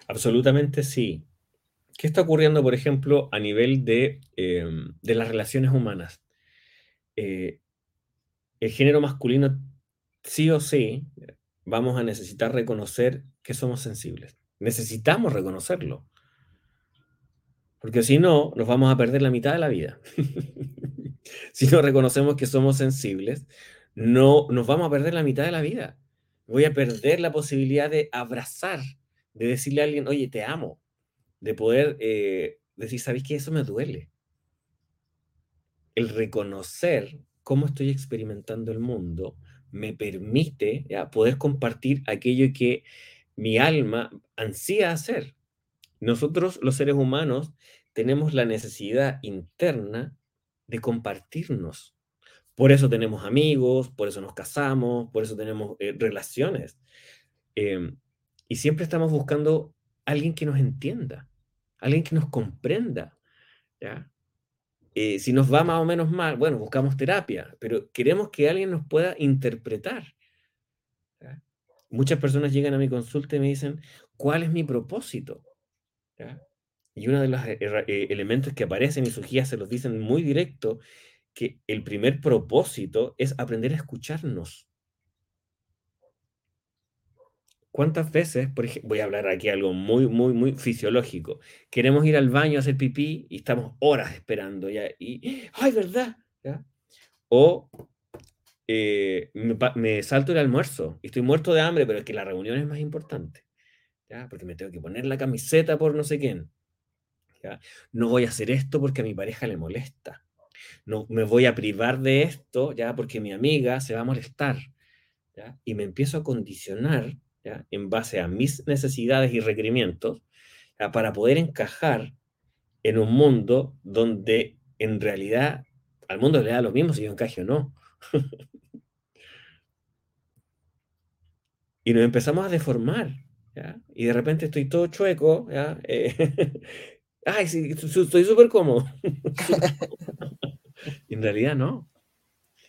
absolutamente sí. ¿Qué está ocurriendo, por ejemplo, a nivel de, em, de las relaciones humanas? Eh, el género masculino, sí o sí, vamos a necesitar reconocer que somos sensibles. Necesitamos reconocerlo. Porque si no, nos vamos a perder la mitad de la vida. si no reconocemos que somos sensibles, no nos vamos a perder la mitad de la vida. Voy a perder la posibilidad de abrazar, de decirle a alguien, oye, te amo, de poder eh, decir, ¿sabes qué? Eso me duele. El reconocer cómo estoy experimentando el mundo me permite poder compartir aquello que mi alma ansía hacer. Nosotros, los seres humanos, tenemos la necesidad interna de compartirnos. Por eso tenemos amigos, por eso nos casamos, por eso tenemos eh, relaciones. Em, y siempre estamos buscando alguien que nos entienda, alguien que nos comprenda. ¿ya? Eh, si nos va más o menos mal, bueno, buscamos terapia, pero queremos que alguien nos pueda interpretar. Muchas personas llegan a mi consulta y me dicen, ¿cuál es mi propósito? Y uno de los eh, elementos que aparecen y sus guías se los dicen muy directo, que el primer propósito es aprender a escucharnos. ¿Cuántas veces, por ejemplo, voy a hablar aquí algo muy, muy, muy fisiológico, queremos ir al baño a hacer pipí y estamos horas esperando ya, y, ¡ay, verdad! ¿Ya? O eh, me, me salto el almuerzo y estoy muerto de hambre, pero es que la reunión es más importante, ¿ya? Porque me tengo que poner la camiseta por no sé quién, ¿ya? No voy a hacer esto porque a mi pareja le molesta. No me voy a privar de esto, ¿ya? Porque mi amiga se va a molestar, ¿ya? Y me empiezo a condicionar, ¿ya? En base a mis necesidades y requerimientos. Para poder encajar en un mundo donde en realidad al mundo le da lo mismo si yo encaje o no. y nos empezamos a deformar. Y de repente estoy todo chueco, ¿ya? Eh, Ay, sí, estoy súper cómodo. En realidad no.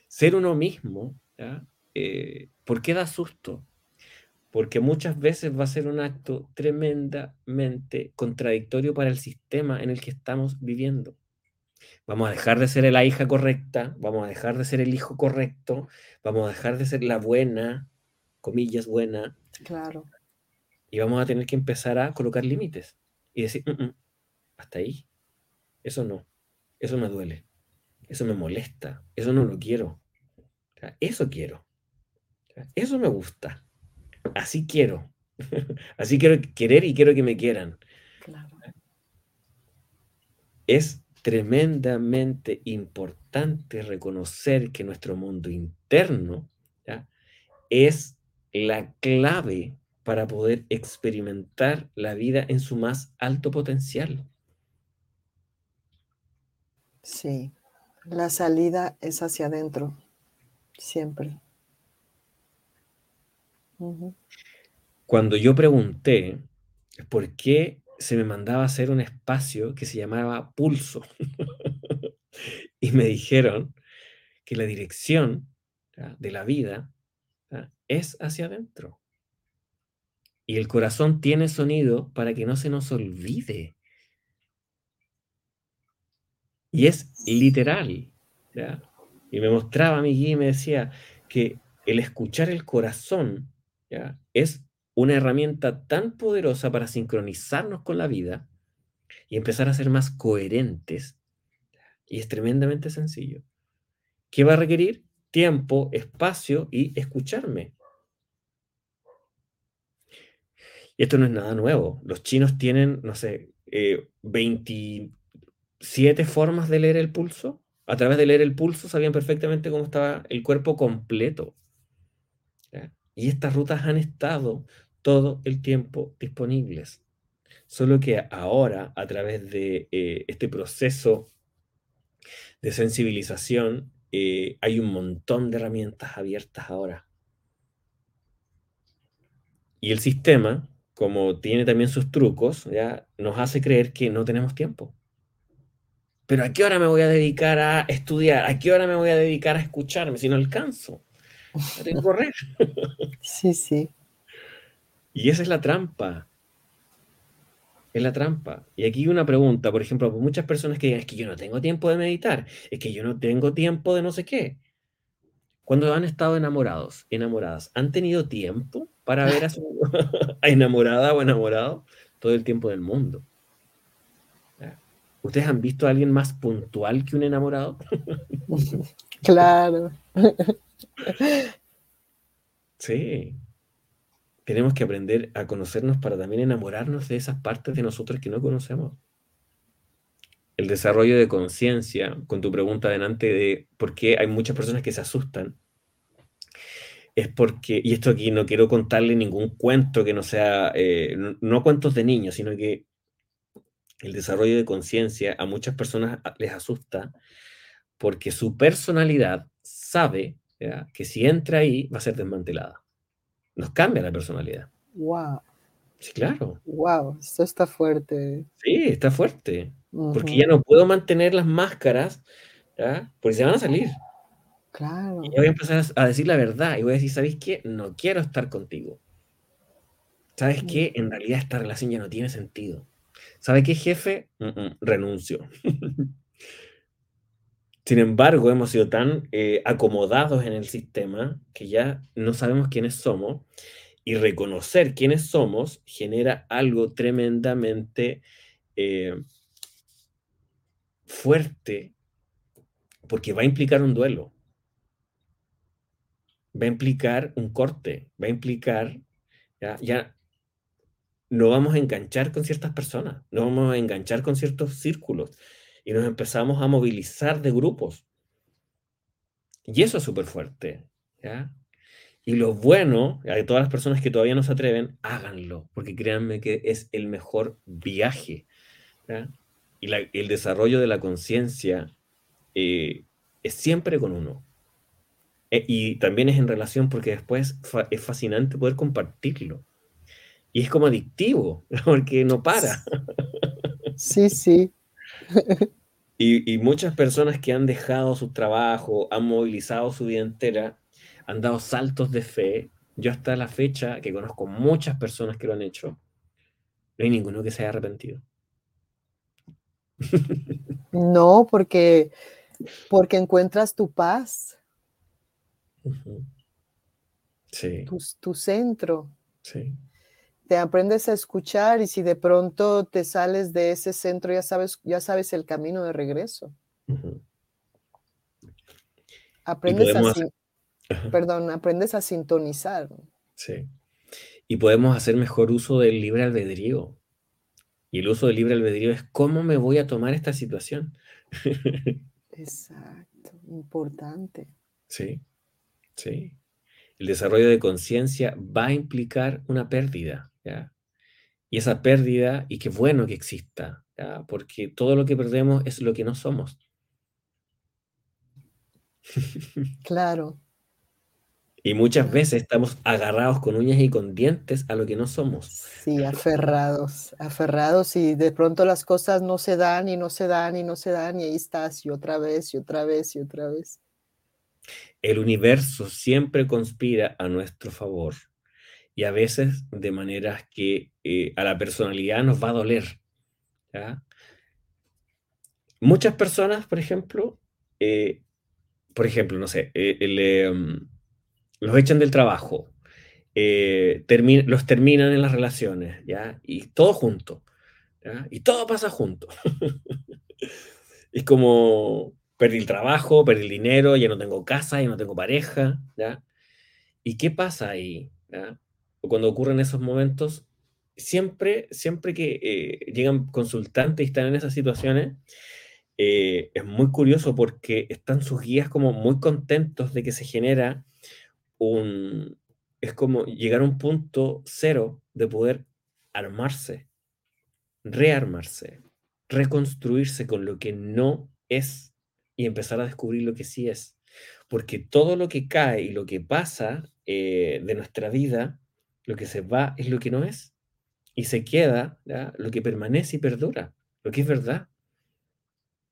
Ser uno mismo, ¿ya? Eh, ¿por qué da susto? Porque muchas veces va a ser un acto tremendamente contradictorio para el sistema en el que estamos viviendo. Vamos a dejar de ser la hija correcta, vamos a dejar de ser el hijo correcto, vamos a dejar de ser la buena, comillas buena, Claro. y vamos a tener que empezar a colocar límites y decir, "Mm, mm, hasta ahí, eso no, eso me duele, eso me molesta, eso no lo quiero, O sea, eso quiero, O sea, eso me gusta, así quiero, así quiero querer y quiero que me quieran. Claro. Es tremendamente importante reconocer que nuestro mundo interno ¿ya? es la clave para poder experimentar la vida en su más alto potencial. Sí. La salida es hacia adentro. Siempre. Cuando yo pregunté por qué se me mandaba hacer un espacio que se llamaba pulso, y me dijeron que la dirección de la vida es hacia adentro. Y el corazón tiene sonido para que no se nos olvide. Y es literal. Y me mostraba a mi guía y me decía que el escuchar el corazón es una herramienta tan poderosa para sincronizarnos con la vida y empezar a ser más coherentes. Y es tremendamente sencillo. ¿Qué va a requerir? Tiempo, espacio y escucharme. Y esto no es nada nuevo. Los chinos tienen, no sé, eh, 27 formas de leer el pulso. A través de leer el pulso sabían perfectamente cómo estaba el cuerpo completo. ¿ya? Y estas rutas han estado todo el tiempo disponibles. Solo que ahora, a través de eh, este proceso de sensibilización, eh, hay un montón de herramientas abiertas ahora. Y el sistema, como tiene también sus trucos, ¿ya? nos hace creer que no tenemos tiempo. Pero ¿a qué hora me voy a dedicar a estudiar? ¿A qué hora me voy a dedicar a escucharme si no alcanzo? Tengo que correr. Sí, sí. Y esa es la trampa. Es la trampa. Y aquí una pregunta, por ejemplo, por muchas personas que digan, es que yo no tengo tiempo de meditar, es que yo no tengo tiempo de no sé qué. Cuando han estado enamorados, enamoradas, ¿han tenido tiempo para ver a su a enamorada o enamorado? Todo el tiempo del mundo. ¿Ustedes han visto a alguien más puntual que un enamorado? Claro. Sí. Tenemos que aprender a conocernos para también enamorarnos de esas partes de nosotros que no conocemos. El desarrollo de conciencia, con tu pregunta delante de por qué hay muchas personas que se asustan, es porque, y esto aquí no quiero contarle ningún cuento que no sea, eh, no, no cuentos de niños, sino que el desarrollo de conciencia a muchas personas les asusta porque su personalidad sabe ¿ya? que si entra ahí va a ser desmantelada. Nos cambia la personalidad. Wow. Sí, claro. Wow. Esto está fuerte. Sí, está fuerte. Porque Ujú. ya no puedo mantener las máscaras, ¿ya? porque se van a salir. Claro. Y ya voy a empezar a decir la verdad y voy a decir, ¿sabéis qué? No quiero estar contigo. ¿Sabes qué? En realidad esta relación ya no tiene sentido. ¿Sabe qué, jefe? Mm, mm, renuncio. Sin embargo, hemos sido tan eh, acomodados en el sistema que ya no sabemos quiénes somos y reconocer quiénes somos genera algo tremendamente eh, fuerte porque va a implicar un duelo, va a implicar un corte, va a implicar, ya, ya no vamos a enganchar con ciertas personas, no vamos a enganchar con ciertos círculos y nos empezamos a movilizar de grupos. Y eso es súper fuerte. ¿ya? Y lo bueno, a todas las personas que todavía no se atreven, háganlo, porque créanme que es el mejor viaje. ¿ya? Y la- el desarrollo de la conciencia eh, es siempre con uno. E- y también es en relación porque después fa- es fascinante poder compartirlo. Y es como adictivo, porque no para. Sí, sí. Y, y muchas personas que han dejado su trabajo, han movilizado su vida entera, han dado saltos de fe. Yo hasta la fecha, que conozco muchas personas que lo han hecho, no hay ninguno que se haya arrepentido. No, porque, porque encuentras tu paz. Sí, tu, tu centro. sí. Te aprendes a escuchar y si de pronto te sales de ese centro, ya sabes, ya sabes el camino de regreso. Aprendes a, sin- perdón, aprendes a sintonizar. sí. Y podemos hacer mejor uso del libre albedrío. Y el uso del libre albedrío es cómo me voy a tomar esta situación. Exacto, importante. Sí, sí. El desarrollo de conciencia va a implicar una pérdida, ¿ya? Y esa pérdida, y qué bueno que exista, ¿ya? Porque todo lo que perdemos es lo que no somos. Claro, Y muchas veces estamos agarrados con uñas y con dientes a lo que no somos. sí, aferrados, aferrados y de pronto las cosas no se dan y no se dan y no se dan y ahí estás y otra vez y otra vez y otra vez. El universo siempre conspira a nuestro favor y a veces de maneras que eh, a la personalidad nos va a doler. ¿ya? Muchas personas, por ejemplo, eh, por ejemplo, no sé, eh, el, em, los echan del trabajo, eh, termi- los terminan en las relaciones, ¿ya? Y todo junto, ¿ya? Y todo pasa junto. Es como, perdí el trabajo, perdí el dinero, ya no tengo casa, ya no tengo pareja, ¿ya? ¿Y qué pasa ahí? ¿ya? O Cuando ocurren esos momentos, siempre, siempre que eh, llegan consultantes y están en esas situaciones, eh, es muy curioso porque están sus guías como muy contentos de que se genera un... Es como llegar a un punto cero de poder armarse, rearmarse, reconstruirse con lo que no es y empezar a descubrir lo que sí es. Porque todo lo que cae y lo que pasa eh, de nuestra vida, lo que se va es lo que no es. Y se queda ¿ya? lo que permanece y perdura, lo que es verdad.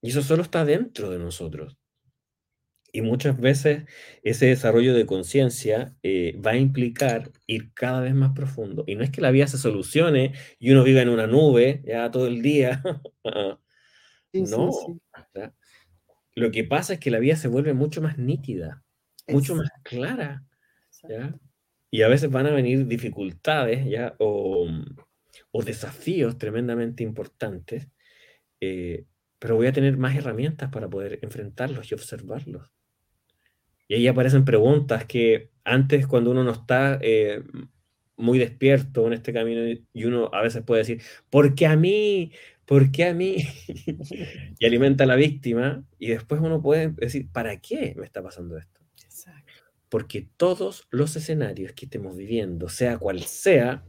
Y eso solo está dentro de nosotros. Y muchas veces ese desarrollo de conciencia eh, va a implicar ir cada vez más profundo. Y no es que la vida se solucione y uno viva en una nube ya todo el día. Sí, no. Lo que pasa es que la vida se vuelve mucho más nítida, mucho más clara. Y a veces van a venir dificultades ¿ya? O, desafíos tremendamente importantes, eh, pero voy a tener más herramientas para poder enfrentarlos y observarlos. Y ahí aparecen preguntas que antes cuando uno no está eh, muy despierto en este camino y uno a veces puede decir, ¿por qué a mí? ¿Por qué a mí? y alimenta a la víctima y después uno puede decir, ¿para qué me está pasando esto? Porque todos los escenarios que estemos viviendo, sea cual sea,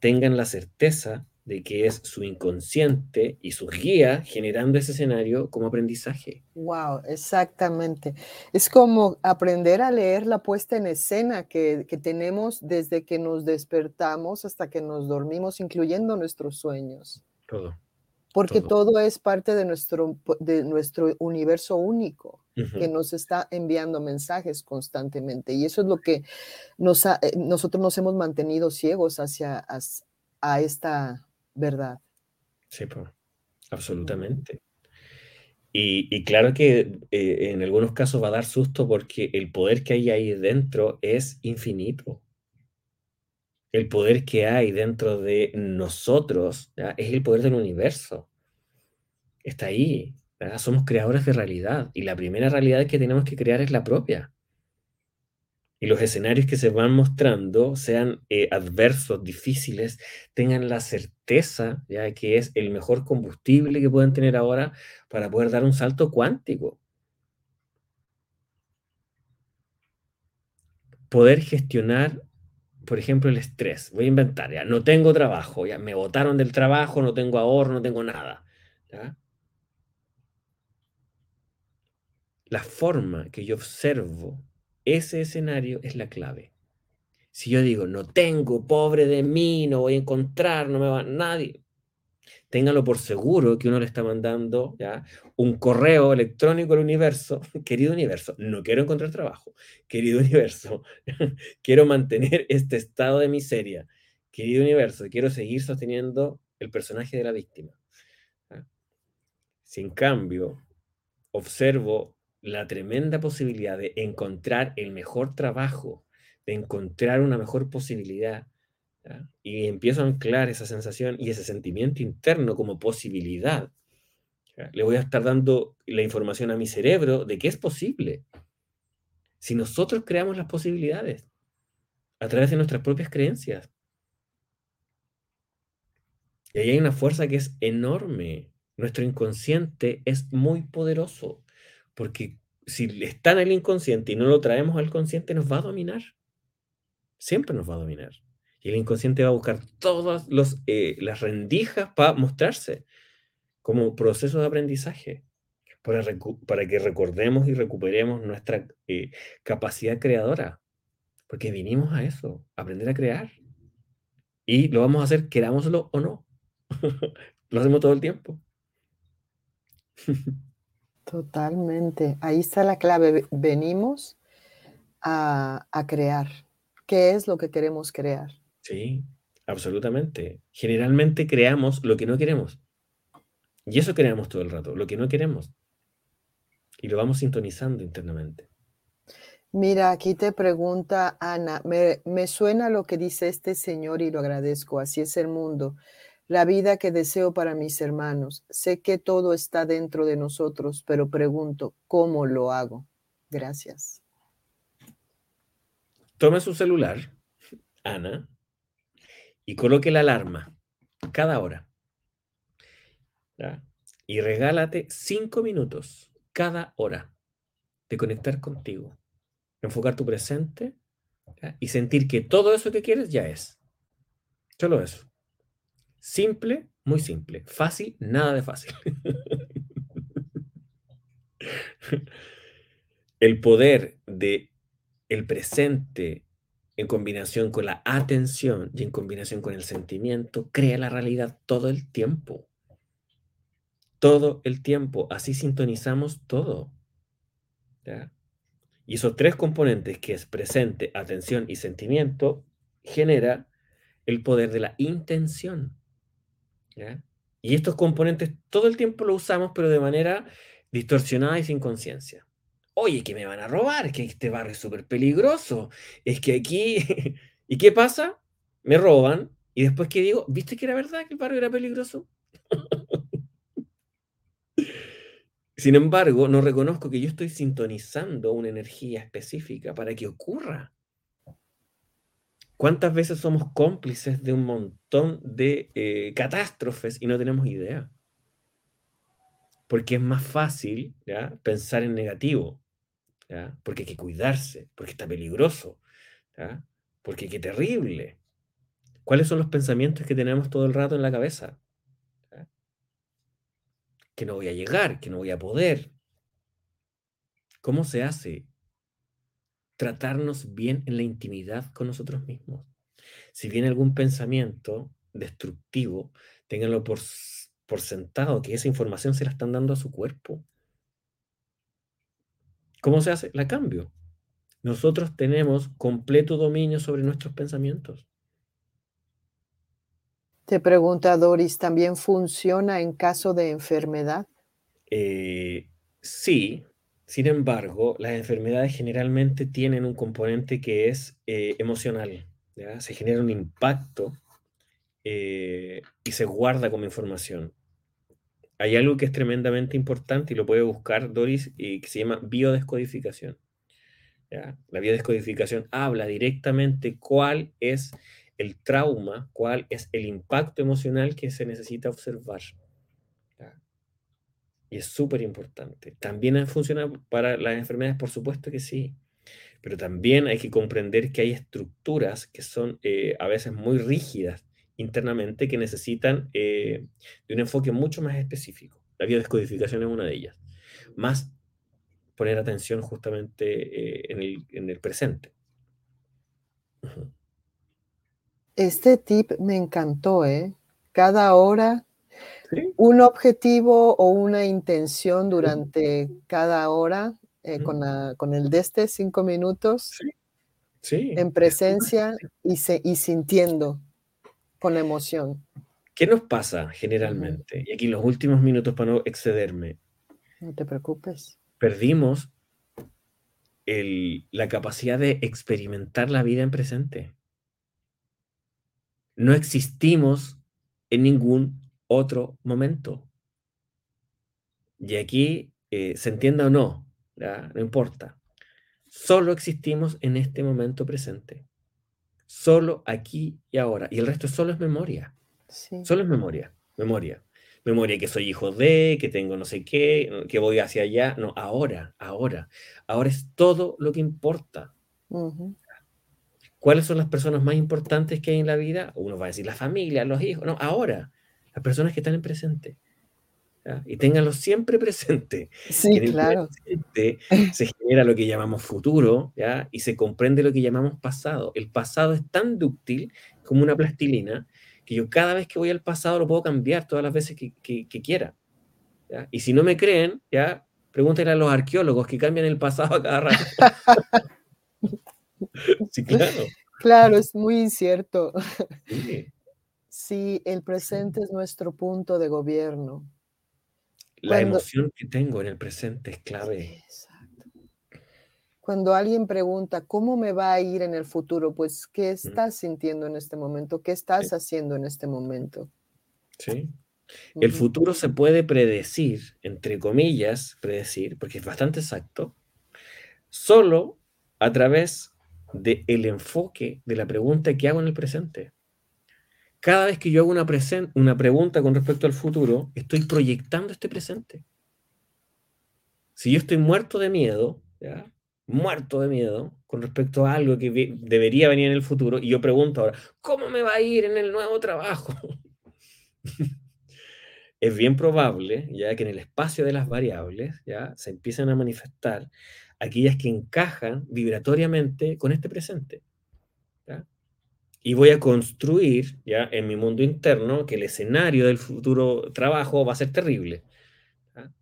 tengan la certeza de que es su inconsciente y sus guías generando ese escenario como aprendizaje. Wow, exactamente. Es como aprender a leer la puesta en escena que, que tenemos desde que nos despertamos hasta que nos dormimos, incluyendo nuestros sueños, Todo. porque Todo. todo es parte de nuestro, de nuestro universo único Que nos está enviando mensajes constantemente. Y eso es lo que nos ha- eh, nosotros nos hemos mantenido ciegos hacia a esta verdad. Sí, po, absolutamente. Y, y claro que eh, en algunos casos va a dar susto porque el poder que hay ahí dentro es infinito. El poder que hay dentro de nosotros ¿ya? es el poder del universo. Está ahí. Somos creadores de realidad y la primera realidad que tenemos que crear es la propia. Y los escenarios que se van mostrando, sean eh, adversos, difíciles, tengan la certeza ya que es el mejor combustible que pueden tener ahora para poder dar un salto cuántico. Poder gestionar, por ejemplo, el estrés. Voy a inventar, ya no tengo trabajo, ya me botaron del trabajo, no tengo ahorro, no tengo nada. La forma que yo observo ese escenario es la clave. Si yo digo, no tengo, pobre de mí, no voy a encontrar, no me va nadie, téngalo por seguro que uno le está mandando ¿ya? un correo electrónico al universo, querido universo, no quiero encontrar trabajo, querido universo, quiero mantener este estado de miseria, querido universo, quiero seguir sosteniendo el personaje de la víctima. Si en cambio observo la tremenda posibilidad de encontrar el mejor trabajo, de encontrar una mejor posibilidad, y empiezo a anclar esa sensación y ese sentimiento interno como posibilidad, le voy a estar dando la información a mi cerebro de que es posible. Si nosotros creamos las posibilidades a través de nuestras propias creencias. Y ahí hay una fuerza que es enorme. Nuestro inconsciente es muy poderoso, porque si está en el inconsciente y no lo traemos al consciente, nos va a dominar. Siempre nos va a dominar. Y el inconsciente va a buscar todas los, eh, las rendijas para mostrarse como proceso de aprendizaje, para, para que recordemos y recuperemos nuestra eh, capacidad creadora, porque vinimos a eso, aprender a crear. Y lo vamos a hacer, querámoslo o no. lo hacemos todo el tiempo. Totalmente. Ahí está la clave. Ve- Venimos a, a crear. ¿Qué es lo que queremos crear? Sí, absolutamente. Generalmente creamos lo que no queremos. Y eso creamos todo el rato, lo que no queremos. Y lo vamos sintonizando internamente. Mira, aquí te pregunta Ana, me, me suena lo que dice este señor y lo agradezco. Así es el mundo. La vida que deseo para mis hermanos. Sé que todo está dentro de nosotros, pero pregunto, ¿cómo lo hago? Gracias. Tome su celular, Ana, y coloque la alarma cada hora. Y regálate cinco minutos cada hora de conectar contigo, enfocar tu presente y sentir que todo eso que quieres ya es. Solo eso. Simple, muy simple. Fácil, nada de fácil. El poder de el presente en combinación con la atención y en combinación con el sentimiento crea la realidad todo el tiempo. Todo el tiempo. Así sintonizamos todo. Y esos tres componentes que es presente, atención y sentimiento genera el poder de la intención. Y estos componentes todo el tiempo los usamos, pero de manera distorsionada y sin conciencia. Oye, que me van a robar, que este barrio es súper peligroso, es que aquí... ¿Y qué pasa? Me roban y después que digo, ¿viste que era verdad que el barrio era peligroso? Sin embargo, no reconozco que yo estoy sintonizando una energía específica para que ocurra. ¿Cuántas veces somos cómplices de un montón de eh, catástrofes y no tenemos idea? Porque es más fácil pensar en negativo, porque hay que cuidarse, porque está peligroso, porque qué terrible. ¿Cuáles son los pensamientos que tenemos todo el rato en la cabeza? Que no voy a llegar, que no voy a poder. ¿Cómo se hace? Tratarnos bien en la intimidad con nosotros mismos. Si viene algún pensamiento destructivo, ténganlo por, por sentado que esa información se la están dando a su cuerpo. ¿Cómo se hace? La cambio. Nosotros tenemos completo dominio sobre nuestros pensamientos. Te pregunta Doris, ¿también funciona en caso de enfermedad? Eh, sí, sin embargo, las enfermedades generalmente tienen un componente que es eh, emocional. Se genera un impacto eh, y se guarda como información. Hay algo que es tremendamente importante y lo puede buscar Doris, y que se llama biodescodificación. La biodescodificación habla directamente cuál es el trauma, cuál es el impacto emocional que se necesita observar. Y es súper importante. ¿También funciona para las enfermedades? Por supuesto que sí. Pero también hay que comprender que hay estructuras que son eh, a veces muy rígidas internamente que necesitan eh, de un enfoque mucho más específico. La biodescodificación es una de ellas. Más poner atención justamente eh, en, el, en el presente. Este tip me encantó, ¿eh? Cada hora ¿Sí? un objetivo o una intención durante cada hora eh, con, la- con el de este cinco minutos Sí. Sí. en presencia y, se- y sintiendo con emoción. ¿Qué nos pasa generalmente? Y aquí los últimos minutos para no excederme. No te preocupes. Perdimos el- la capacidad de experimentar la vida en presente. No existimos en ningún otro momento. Y aquí, eh, se entienda o no, no importa. Solo existimos en este momento presente. Solo aquí y ahora. Y el resto solo es memoria. Sí. Solo es memoria. Memoria. Memoria que soy hijo de, que tengo no sé qué, que voy hacia allá. No, ahora, ahora. Ahora es todo lo que importa. ¿Cuáles son las personas más importantes que hay en la vida? Uno va a decir la familia, los hijos. No, ahora. Las personas que están en presente. ¿ya? Y ténganlo siempre presente. Sí, en el claro. presente se genera lo que llamamos futuro, ¿ya? Y se comprende lo que llamamos pasado. El pasado es tan dúctil como una plastilina que yo cada vez que voy al pasado lo puedo cambiar todas las veces que, que- que quiera. ¿ya? Y si no me creen, ¿ya? Pregúntenle a los arqueólogos que cambian el pasado a cada rato. sí, claro. Claro, es muy incierto. sí. Sí, el presente es nuestro punto de gobierno. La Cuando- emoción que tengo en el presente es clave. Exacto. Cuando alguien pregunta, ¿cómo me va a ir en el futuro? Pues, ¿qué estás sintiendo en este momento? ¿Qué estás haciendo en este momento? ¿sí? El futuro se puede predecir, entre comillas, predecir, porque es bastante exacto, solo a través del enfoque de la pregunta que hago en el presente. Cada vez que yo hago una, pregunta con respecto al futuro, estoy proyectando este presente. Si yo estoy muerto de miedo, muerto de miedo con respecto a algo que debería venir en el futuro, y yo pregunto ahora, ¿cómo me va a ir en el nuevo trabajo? es bien probable ya que en el espacio de las variables ya se empiezan a manifestar aquellas que encajan vibratoriamente con este presente. Y voy a construir ya en mi mundo interno que el escenario del futuro trabajo va a ser terrible. ¿ya?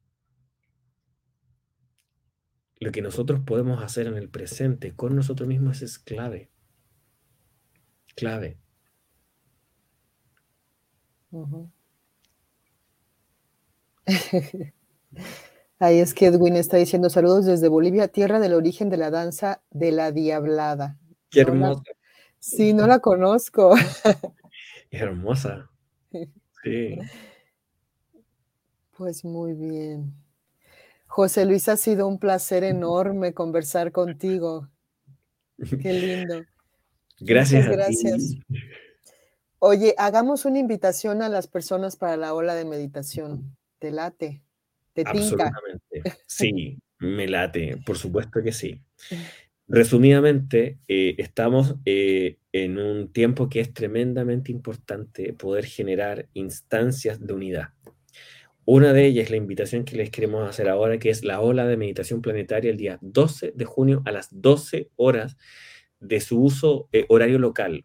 Lo que nosotros podemos hacer en el presente con nosotros mismos es clave. Clave. Ahí es que Edwin está diciendo saludos desde Bolivia, tierra del origen de la danza de la diablada. Qué hermosa. Sí, no la conozco. Hermosa. Sí. Pues muy bien. José Luis, ha sido un placer enorme conversar contigo. Qué lindo. Gracias. Muchas a ti. gracias. Oye, hagamos una invitación a las personas para la ola de meditación. ¿Te late? ¿Te tinca? Absolutamente. Sí, me late, por supuesto que sí. Resumidamente, eh, estamos eh, en un tiempo que es tremendamente importante poder generar instancias de unidad. Una de ellas es la invitación que les queremos hacer ahora, que es la ola de meditación planetaria el día 12 de junio a las 12 horas de su uso eh, horario local.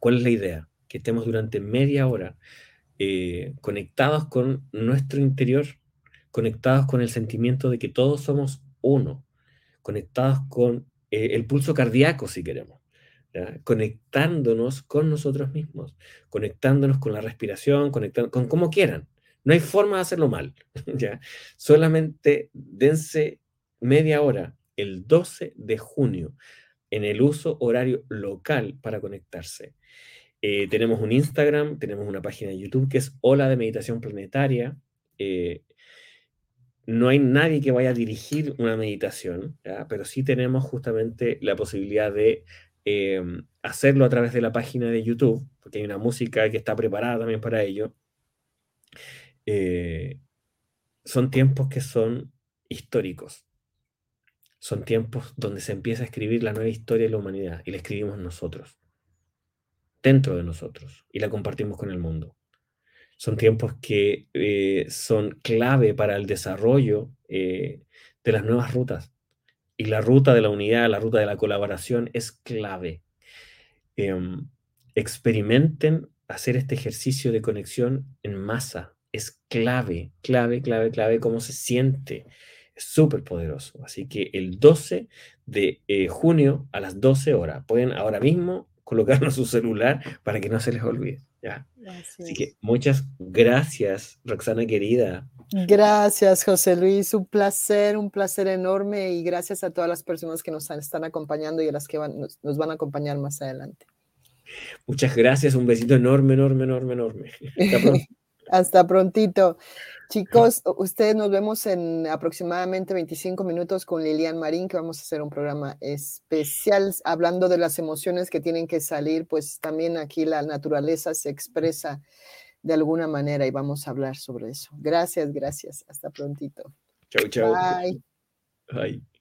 ¿Cuál es la idea? Que estemos durante media hora conectados con nuestro interior, conectados con el sentimiento de que todos somos uno, conectados con eh, el pulso cardíaco, si queremos, conectándonos con nosotros mismos, conectándonos con la respiración, conectando, con como quieran. No hay forma de hacerlo mal. ¿ya? Solamente dense media hora el 12 de junio en el uso horario local para conectarse. Eh, tenemos un Instagram, tenemos una página de YouTube que es Ola de Meditación Planetaria. Eh, no hay nadie que vaya a dirigir una meditación, pero sí tenemos justamente la posibilidad de eh, hacerlo a través de la página de YouTube, porque hay una música que está preparada también para ello. Eh, son tiempos que son históricos. Son tiempos donde se empieza a escribir la nueva historia de la humanidad y la escribimos nosotros dentro de nosotros y la compartimos con el mundo. Son tiempos que eh, son clave para el desarrollo eh, de las nuevas rutas. Y la ruta de la unidad, la ruta de la colaboración es clave. Em, experimenten hacer este ejercicio de conexión en masa. Es clave, clave, clave, clave cómo se siente. Es súper poderoso. Así que el 12 de eh, junio a las 12 horas, pueden ahora mismo colocarlo en su celular para que no se les olvide. ¿Ya? Así que muchas gracias, Roxana querida. Gracias, José Luis. Un placer, un placer enorme y gracias a todas las personas que nos están acompañando y a las que van- nos, nos van a acompañar más adelante. Muchas gracias, un besito enorme, enorme, enorme, enorme. Hasta pronto. Hasta prontito. Chicos, ustedes nos vemos en aproximadamente 25 minutos con Lilian Marín, que vamos a hacer un programa especial hablando de las emociones que tienen que salir, pues también aquí la naturaleza se expresa de alguna manera y vamos a hablar sobre eso. Gracias, gracias. Hasta prontito. Chau, chau. Bye. Bye.